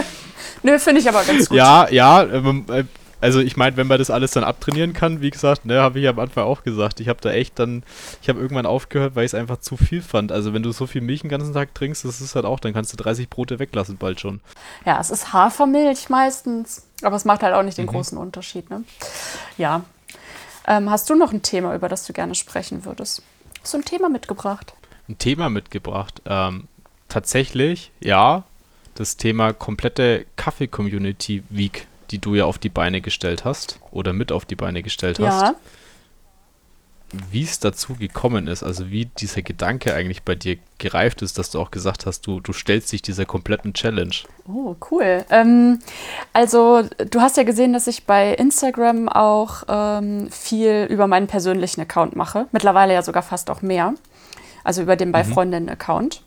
[laughs] Nö, finde ich aber ganz gut. Ja, ja, ähm, äh, also ich meine, wenn man das alles dann abtrainieren kann, wie gesagt, ne, habe ich am Anfang auch gesagt, ich habe da echt dann, ich habe irgendwann aufgehört, weil ich es einfach zu viel fand. Also wenn du so viel Milch den ganzen Tag trinkst, das ist halt auch, dann kannst du 30 Brote weglassen bald schon. Ja, es ist Hafermilch meistens, aber es macht halt auch nicht den mhm. großen Unterschied. Ne? Ja. Ähm, hast du noch ein Thema, über das du gerne sprechen würdest? Hast du ein Thema mitgebracht? Ein Thema mitgebracht? Ähm, tatsächlich, ja. Das Thema komplette Kaffee-Community Week die du ja auf die Beine gestellt hast oder mit auf die Beine gestellt hast. Ja. Wie es dazu gekommen ist, also wie dieser Gedanke eigentlich bei dir gereift ist, dass du auch gesagt hast, du, du stellst dich dieser kompletten Challenge. Oh, cool. Ähm, also, du hast ja gesehen, dass ich bei Instagram auch ähm, viel über meinen persönlichen Account mache. Mittlerweile ja sogar fast auch mehr. Also über den bei mhm. Freundinnen-Account.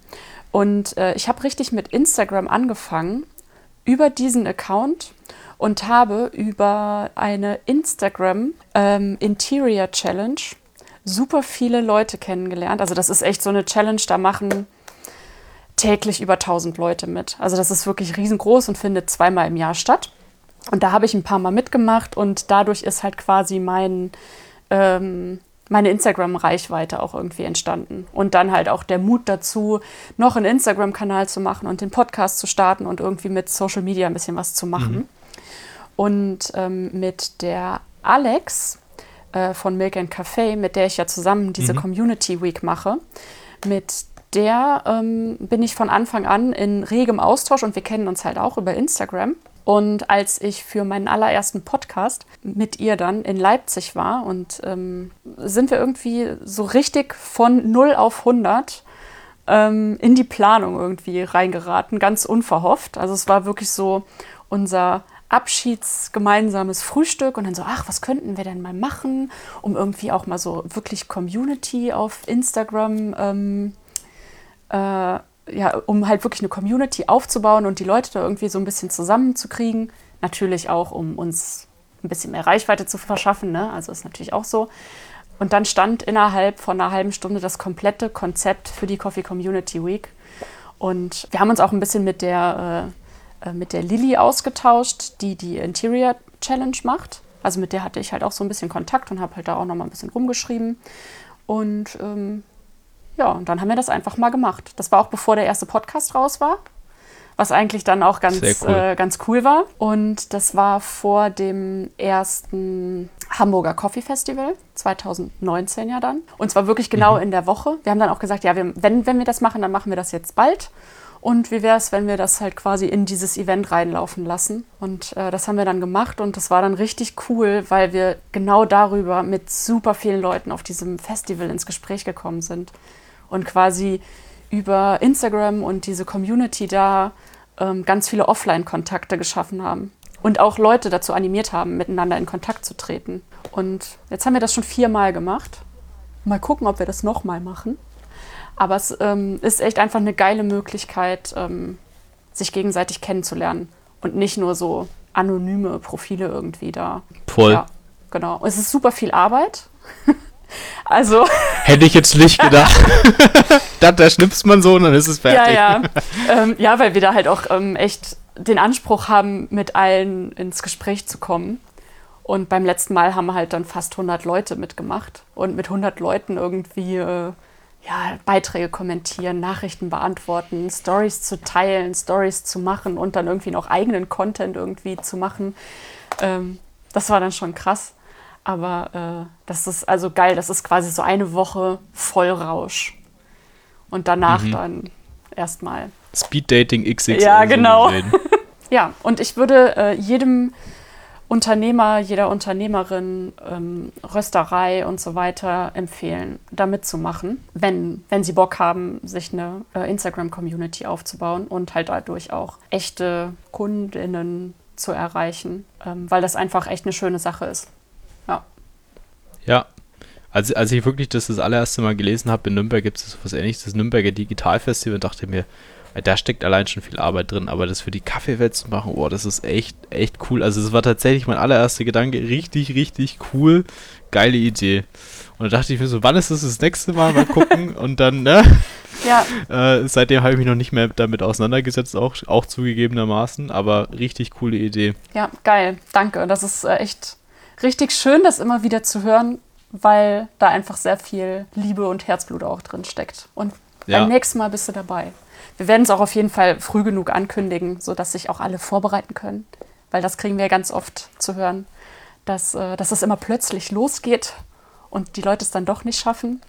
Und äh, ich habe richtig mit Instagram angefangen, über diesen Account und habe über eine Instagram ähm, Interior Challenge super viele Leute kennengelernt. Also das ist echt so eine Challenge, da machen täglich über 1000 Leute mit. Also das ist wirklich riesengroß und findet zweimal im Jahr statt. Und da habe ich ein paar Mal mitgemacht und dadurch ist halt quasi mein, ähm, meine Instagram-Reichweite auch irgendwie entstanden. Und dann halt auch der Mut dazu, noch einen Instagram-Kanal zu machen und den Podcast zu starten und irgendwie mit Social Media ein bisschen was zu machen. Mhm. Und ähm, mit der Alex äh, von Milk and Café, mit der ich ja zusammen diese mhm. Community Week mache, mit der ähm, bin ich von Anfang an in regem Austausch und wir kennen uns halt auch über Instagram. Und als ich für meinen allerersten Podcast mit ihr dann in Leipzig war und ähm, sind wir irgendwie so richtig von 0 auf 100 ähm, in die Planung irgendwie reingeraten, ganz unverhofft. Also es war wirklich so unser Abschiedsgemeinsames Frühstück und dann so, ach, was könnten wir denn mal machen, um irgendwie auch mal so wirklich Community auf Instagram ähm, äh, ja, um halt wirklich eine Community aufzubauen und die Leute da irgendwie so ein bisschen zusammenzukriegen. Natürlich auch, um uns ein bisschen mehr Reichweite zu verschaffen, ne? also ist natürlich auch so. Und dann stand innerhalb von einer halben Stunde das komplette Konzept für die Coffee Community Week. Und wir haben uns auch ein bisschen mit der, äh, äh mit der Lilly ausgetauscht, die die Interior Challenge macht. Also mit der hatte ich halt auch so ein bisschen Kontakt und habe halt da auch noch mal ein bisschen rumgeschrieben. Und ähm, ja, und dann haben wir das einfach mal gemacht. Das war auch bevor der erste Podcast raus war, was eigentlich dann auch ganz cool. Äh, ganz cool war. Und das war vor dem ersten Hamburger Coffee Festival, 2019 ja dann. Und zwar wirklich genau mhm. in der Woche. Wir haben dann auch gesagt, ja, wir, wenn, wenn wir das machen, dann machen wir das jetzt bald. Und wie wäre es, wenn wir das halt quasi in dieses Event reinlaufen lassen? Und äh, das haben wir dann gemacht und das war dann richtig cool, weil wir genau darüber mit super vielen Leuten auf diesem Festival ins Gespräch gekommen sind und quasi über Instagram und diese Community da ähm, ganz viele Offline-Kontakte geschaffen haben und auch Leute dazu animiert haben, miteinander in Kontakt zu treten. Und jetzt haben wir das schon viermal gemacht. Mal gucken, ob wir das nochmal machen. Aber es ähm, ist echt einfach eine geile Möglichkeit, ähm, sich gegenseitig kennenzulernen und nicht nur so anonyme Profile irgendwie da. Voll. Ja, genau. es ist super viel Arbeit. [laughs] Also. [laughs] Hätte ich jetzt nicht gedacht. [laughs] da, da schnippst man so und dann ist es fertig. Ja, ja. Ähm, ja, weil wir da halt auch ähm, echt den Anspruch haben, mit allen ins Gespräch zu kommen. Und beim letzten Mal haben halt dann fast 100 Leute mitgemacht. Und mit 100 Leuten irgendwie äh, ja, Beiträge kommentieren, Nachrichten beantworten, Stories zu teilen, Stories zu machen und dann irgendwie noch eigenen Content irgendwie zu machen. Ähm, das war dann schon krass. Aber äh, das ist also geil. Das ist quasi so eine Woche Vollrausch. Und danach mhm. dann erstmal. Speed Dating XXL. Ja, genau. [laughs] ja, und ich würde äh, jedem Unternehmer, jeder Unternehmerin, ähm, Rösterei und so weiter empfehlen, da mitzumachen, wenn, wenn sie Bock haben, sich eine äh, Instagram-Community aufzubauen und halt dadurch auch echte Kundinnen zu erreichen, ähm, weil das einfach echt eine schöne Sache ist. Ja. Als, als ich wirklich das das allererste Mal gelesen habe, in Nürnberg gibt es was ähnliches, das Nürnberger Digitalfestival, dachte mir, da steckt allein schon viel Arbeit drin, aber das für die Kaffeewelt zu machen, oh, das ist echt, echt cool. Also das war tatsächlich mein allererster Gedanke, richtig, richtig cool, geile Idee. Und da dachte ich mir so, wann ist das das nächste Mal? Mal gucken. [laughs] Und dann, ne? Ja. Äh, seitdem habe ich mich noch nicht mehr damit auseinandergesetzt, auch, auch zugegebenermaßen, aber richtig coole Idee. Ja, geil, danke. Das ist äh, echt richtig schön, das immer wieder zu hören, weil da einfach sehr viel Liebe und Herzblut auch drin steckt. Und ja. beim nächsten Mal bist du dabei. Wir werden es auch auf jeden Fall früh genug ankündigen, sodass sich auch alle vorbereiten können. Weil das kriegen wir ganz oft zu hören, dass, äh, dass es immer plötzlich losgeht und die Leute es dann doch nicht schaffen.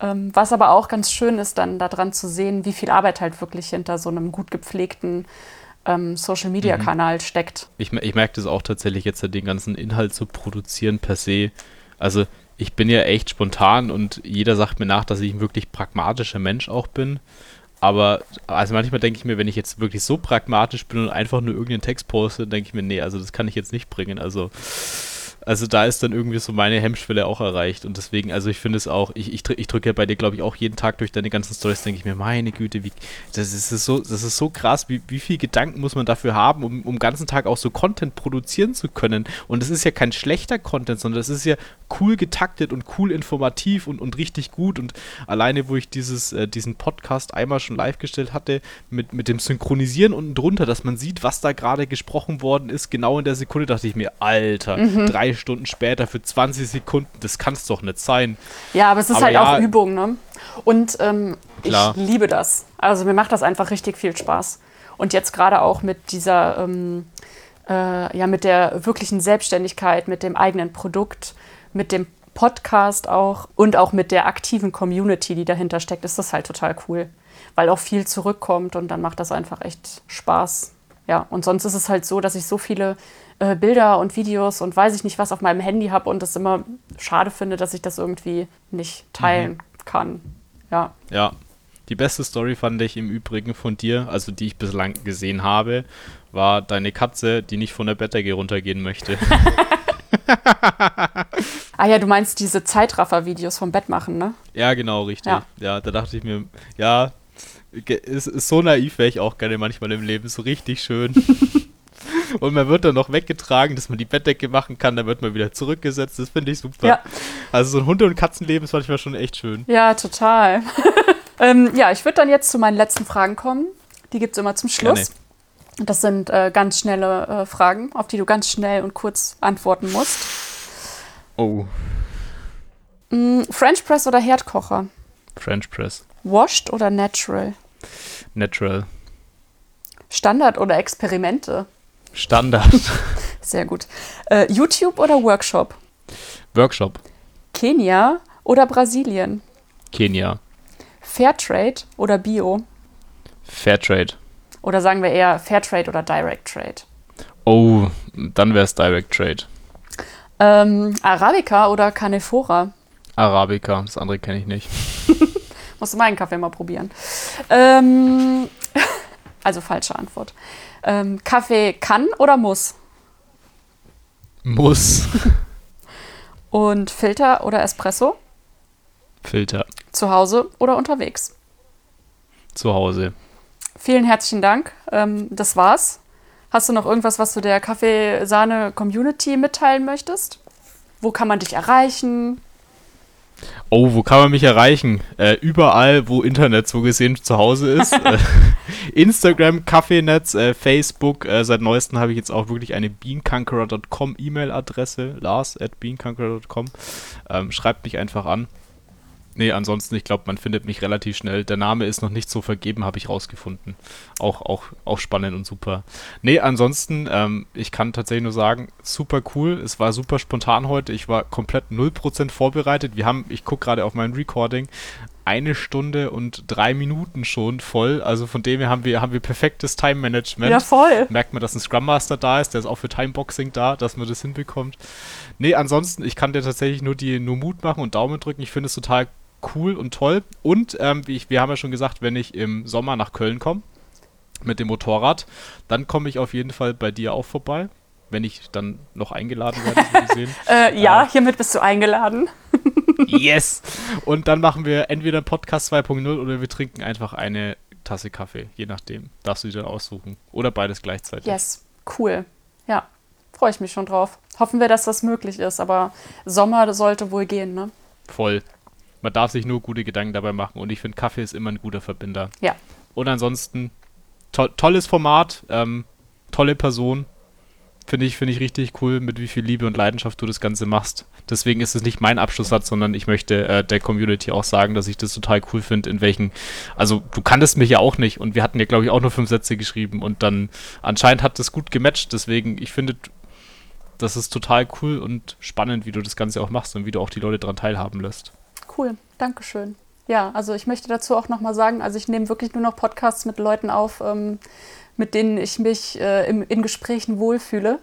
Ähm, was aber auch ganz schön ist, dann daran zu sehen, wie viel Arbeit halt wirklich hinter so einem gut gepflegten ähm, Social-Media-Kanal mhm. steckt. Ich, ich merke das auch tatsächlich jetzt, den ganzen Inhalt zu produzieren per se. Also ich bin ja echt spontan und jeder sagt mir nach, dass ich ein wirklich pragmatischer Mensch auch bin. Aber also manchmal denke ich mir, wenn ich jetzt wirklich so pragmatisch bin und einfach nur irgendeinen Text poste, denke ich mir, nee, also das kann ich jetzt nicht bringen. Also Also da ist dann irgendwie so meine Hemmschwelle auch erreicht. Und deswegen, also ich finde es auch, ich, ich, ich drücke ja bei dir, glaube ich, auch jeden Tag durch deine ganzen Stories, denke ich mir, meine Güte, wie, das ist so, das ist so krass, wie, wie viel Gedanken muss man dafür haben, um, um ganzen Tag auch so Content produzieren zu können. Und es ist ja kein schlechter Content, sondern es ist ja cool getaktet und cool informativ und, und richtig gut. Und alleine, wo ich dieses, äh, diesen Podcast einmal schon live gestellt hatte, mit, mit dem Synchronisieren unten drunter, dass man sieht, was da gerade gesprochen worden ist, genau in der Sekunde dachte ich mir, Alter, mhm. drei Stunden später für 20 Sekunden, das kann es doch nicht sein. Ja, aber es ist aber halt ja, auch Übung, ne? Und ähm, ich liebe das. Also mir macht das einfach richtig viel Spaß. Und jetzt gerade auch mit dieser, ähm, äh, ja, mit der wirklichen Selbstständigkeit, mit dem eigenen Produkt, mit dem Podcast auch und auch mit der aktiven Community, die dahinter steckt, ist das halt total cool. Weil auch viel zurückkommt und dann macht das einfach echt Spaß. Ja, und sonst ist es halt so, dass ich so viele äh, Bilder und Videos und weiß ich nicht was auf meinem Handy habe und es immer schade finde, dass ich das irgendwie nicht teilen mhm. kann. Ja. Ja. Die beste Story fand ich im Übrigen von dir, also die ich bislang gesehen habe, war deine Katze, die nicht von der Bettdecke runtergehen möchte. [laughs] ah ja, du meinst diese Zeitraffer-Videos vom Bett machen, ne? Ja, genau, richtig. Ja. ja, da dachte ich mir, ja, ist, ist so naiv wäre ich auch gerne manchmal im Leben, so richtig schön. [laughs] Und man wird dann noch weggetragen, dass man die Bettdecke machen kann, dann wird man wieder zurückgesetzt. Das finde ich super. Ja. Also so ein Hunde- und Katzenleben ist manchmal schon echt schön. Ja, total. [laughs] ähm, ja, ich würde dann jetzt zu meinen letzten Fragen kommen. Die gibt es immer zum Schluss. Gerne. Das sind äh, ganz schnelle äh, Fragen, auf die du ganz schnell und kurz antworten musst. Oh. Mm, French Press oder Herdkocher? French Press. Washed oder natural? Natural. Standard oder Experimente? Standard. [laughs] Sehr gut. Äh, YouTube oder Workshop? Workshop. Kenia oder Brasilien? Kenia. Fairtrade oder Bio? Fairtrade. Oder sagen wir eher Fairtrade oder Direct Trade? Oh, dann wäre es Direct Trade. Ähm, Arabica oder Canephora? Arabica, das andere kenne ich nicht. [laughs] Musst du meinen Kaffee mal probieren. Ähm, [laughs] also falsche Antwort. Ähm, Kaffee kann oder muss? Muss. [laughs] Und Filter oder Espresso? Filter. Zu Hause oder unterwegs? Zu Hause. Vielen herzlichen Dank. Ähm, das war's. Hast du noch irgendwas, was du der Kaffeesahne-Community mitteilen möchtest? Wo kann man dich erreichen? Oh, wo kann man mich erreichen? Äh, überall, wo Internet so gesehen zu Hause ist. [laughs] Äh, Instagram, Kaffeenetz, äh, Facebook. Äh, seit neuestem habe ich jetzt auch wirklich eine beanconqueror.com E-Mail-Adresse. Lars at beanconqueror.com. Ähm, schreibt mich einfach an. Nee, ansonsten, ich glaube, man findet mich relativ schnell. Der Name ist noch nicht so vergeben, habe ich rausgefunden. Auch, auch, auch spannend und super. Nee, ansonsten, ähm, ich kann tatsächlich nur sagen, super cool. Es war super spontan heute. Ich war komplett 0% vorbereitet. Wir haben, ich gucke gerade auf mein Recording, eine Stunde und drei Minuten schon voll. Also von dem her haben wir, haben wir perfektes Time-Management. Ja, voll. Merkt man, dass ein Scrum Master da ist, der ist auch für Timeboxing da, dass man das hinbekommt. Nee, ansonsten, ich kann dir tatsächlich nur die nur Mut machen und Daumen drücken. Ich finde es total cool und toll. Und ähm, ich, wir haben ja schon gesagt, wenn ich im Sommer nach Köln komme mit dem Motorrad, dann komme ich auf jeden Fall bei dir auch vorbei. Wenn ich dann noch eingeladen werde, [laughs] äh, ja, äh, hiermit bist du eingeladen. [laughs] yes! Und dann machen wir entweder Podcast 2.0 oder wir trinken einfach eine Tasse Kaffee, je nachdem. Darfst du dir dann aussuchen. Oder beides gleichzeitig. Yes, cool. Ja, freue ich mich schon drauf. Hoffen wir, dass das möglich ist, aber Sommer sollte wohl gehen, ne? Voll. Man darf sich nur gute Gedanken dabei machen und ich finde, Kaffee ist immer ein guter Verbinder. Ja. Und ansonsten, to tolles Format, ähm, tolle Person. Finde ich, finde ich richtig cool, mit wie viel Liebe und Leidenschaft du das Ganze machst. Deswegen ist es nicht mein Abschlusssatz, sondern ich möchte äh, der Community auch sagen, dass ich das total cool finde, in welchen, also du kanntest mich ja auch nicht und wir hatten ja, glaube ich, auch nur fünf Sätze geschrieben und dann anscheinend hat das gut gematcht. Deswegen, ich finde, das ist total cool und spannend, wie du das Ganze auch machst und wie du auch die Leute daran teilhaben lässt. Cool, danke schön. Ja, also ich möchte dazu auch nochmal sagen, also ich nehme wirklich nur noch Podcasts mit Leuten auf, ähm, mit denen ich mich äh, im, in Gesprächen wohlfühle.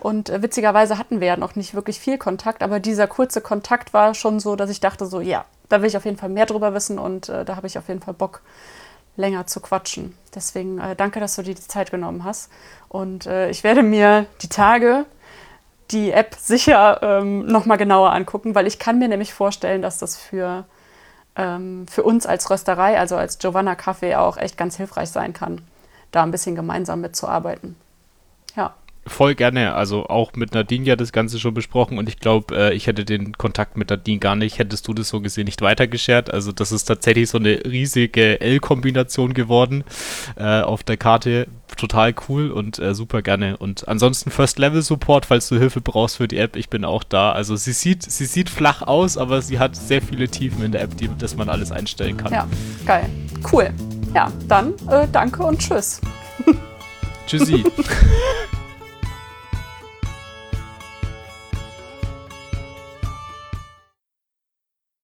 Und äh, witzigerweise hatten wir ja noch nicht wirklich viel Kontakt, aber dieser kurze Kontakt war schon so, dass ich dachte so, ja, da will ich auf jeden Fall mehr drüber wissen und äh, da habe ich auf jeden Fall Bock, länger zu quatschen. Deswegen äh, danke, dass du dir die Zeit genommen hast. Und äh, ich werde mir die Tage die App sicher ähm, nochmal genauer angucken, weil ich kann mir nämlich vorstellen, dass das für, ähm, für uns als Rösterei, also als Giovanna Kaffee auch echt ganz hilfreich sein kann, da ein bisschen gemeinsam mitzuarbeiten. Ja. Voll gerne. Also auch mit Nadine ja das Ganze schon besprochen und ich glaube, äh, ich hätte den Kontakt mit Nadine gar nicht, hättest du das so gesehen nicht weitergeschert. Also das ist tatsächlich so eine riesige L-Kombination geworden äh, auf der Karte. Total cool und äh, super gerne. Und ansonsten First-Level-Support, falls du Hilfe brauchst für die App, ich bin auch da. Also sie sieht, sie sieht flach aus, aber sie hat sehr viele Tiefen in der App, die, dass man alles einstellen kann. Ja, geil. Cool. Ja, dann äh, danke und tschüss. Tschüssi. [laughs]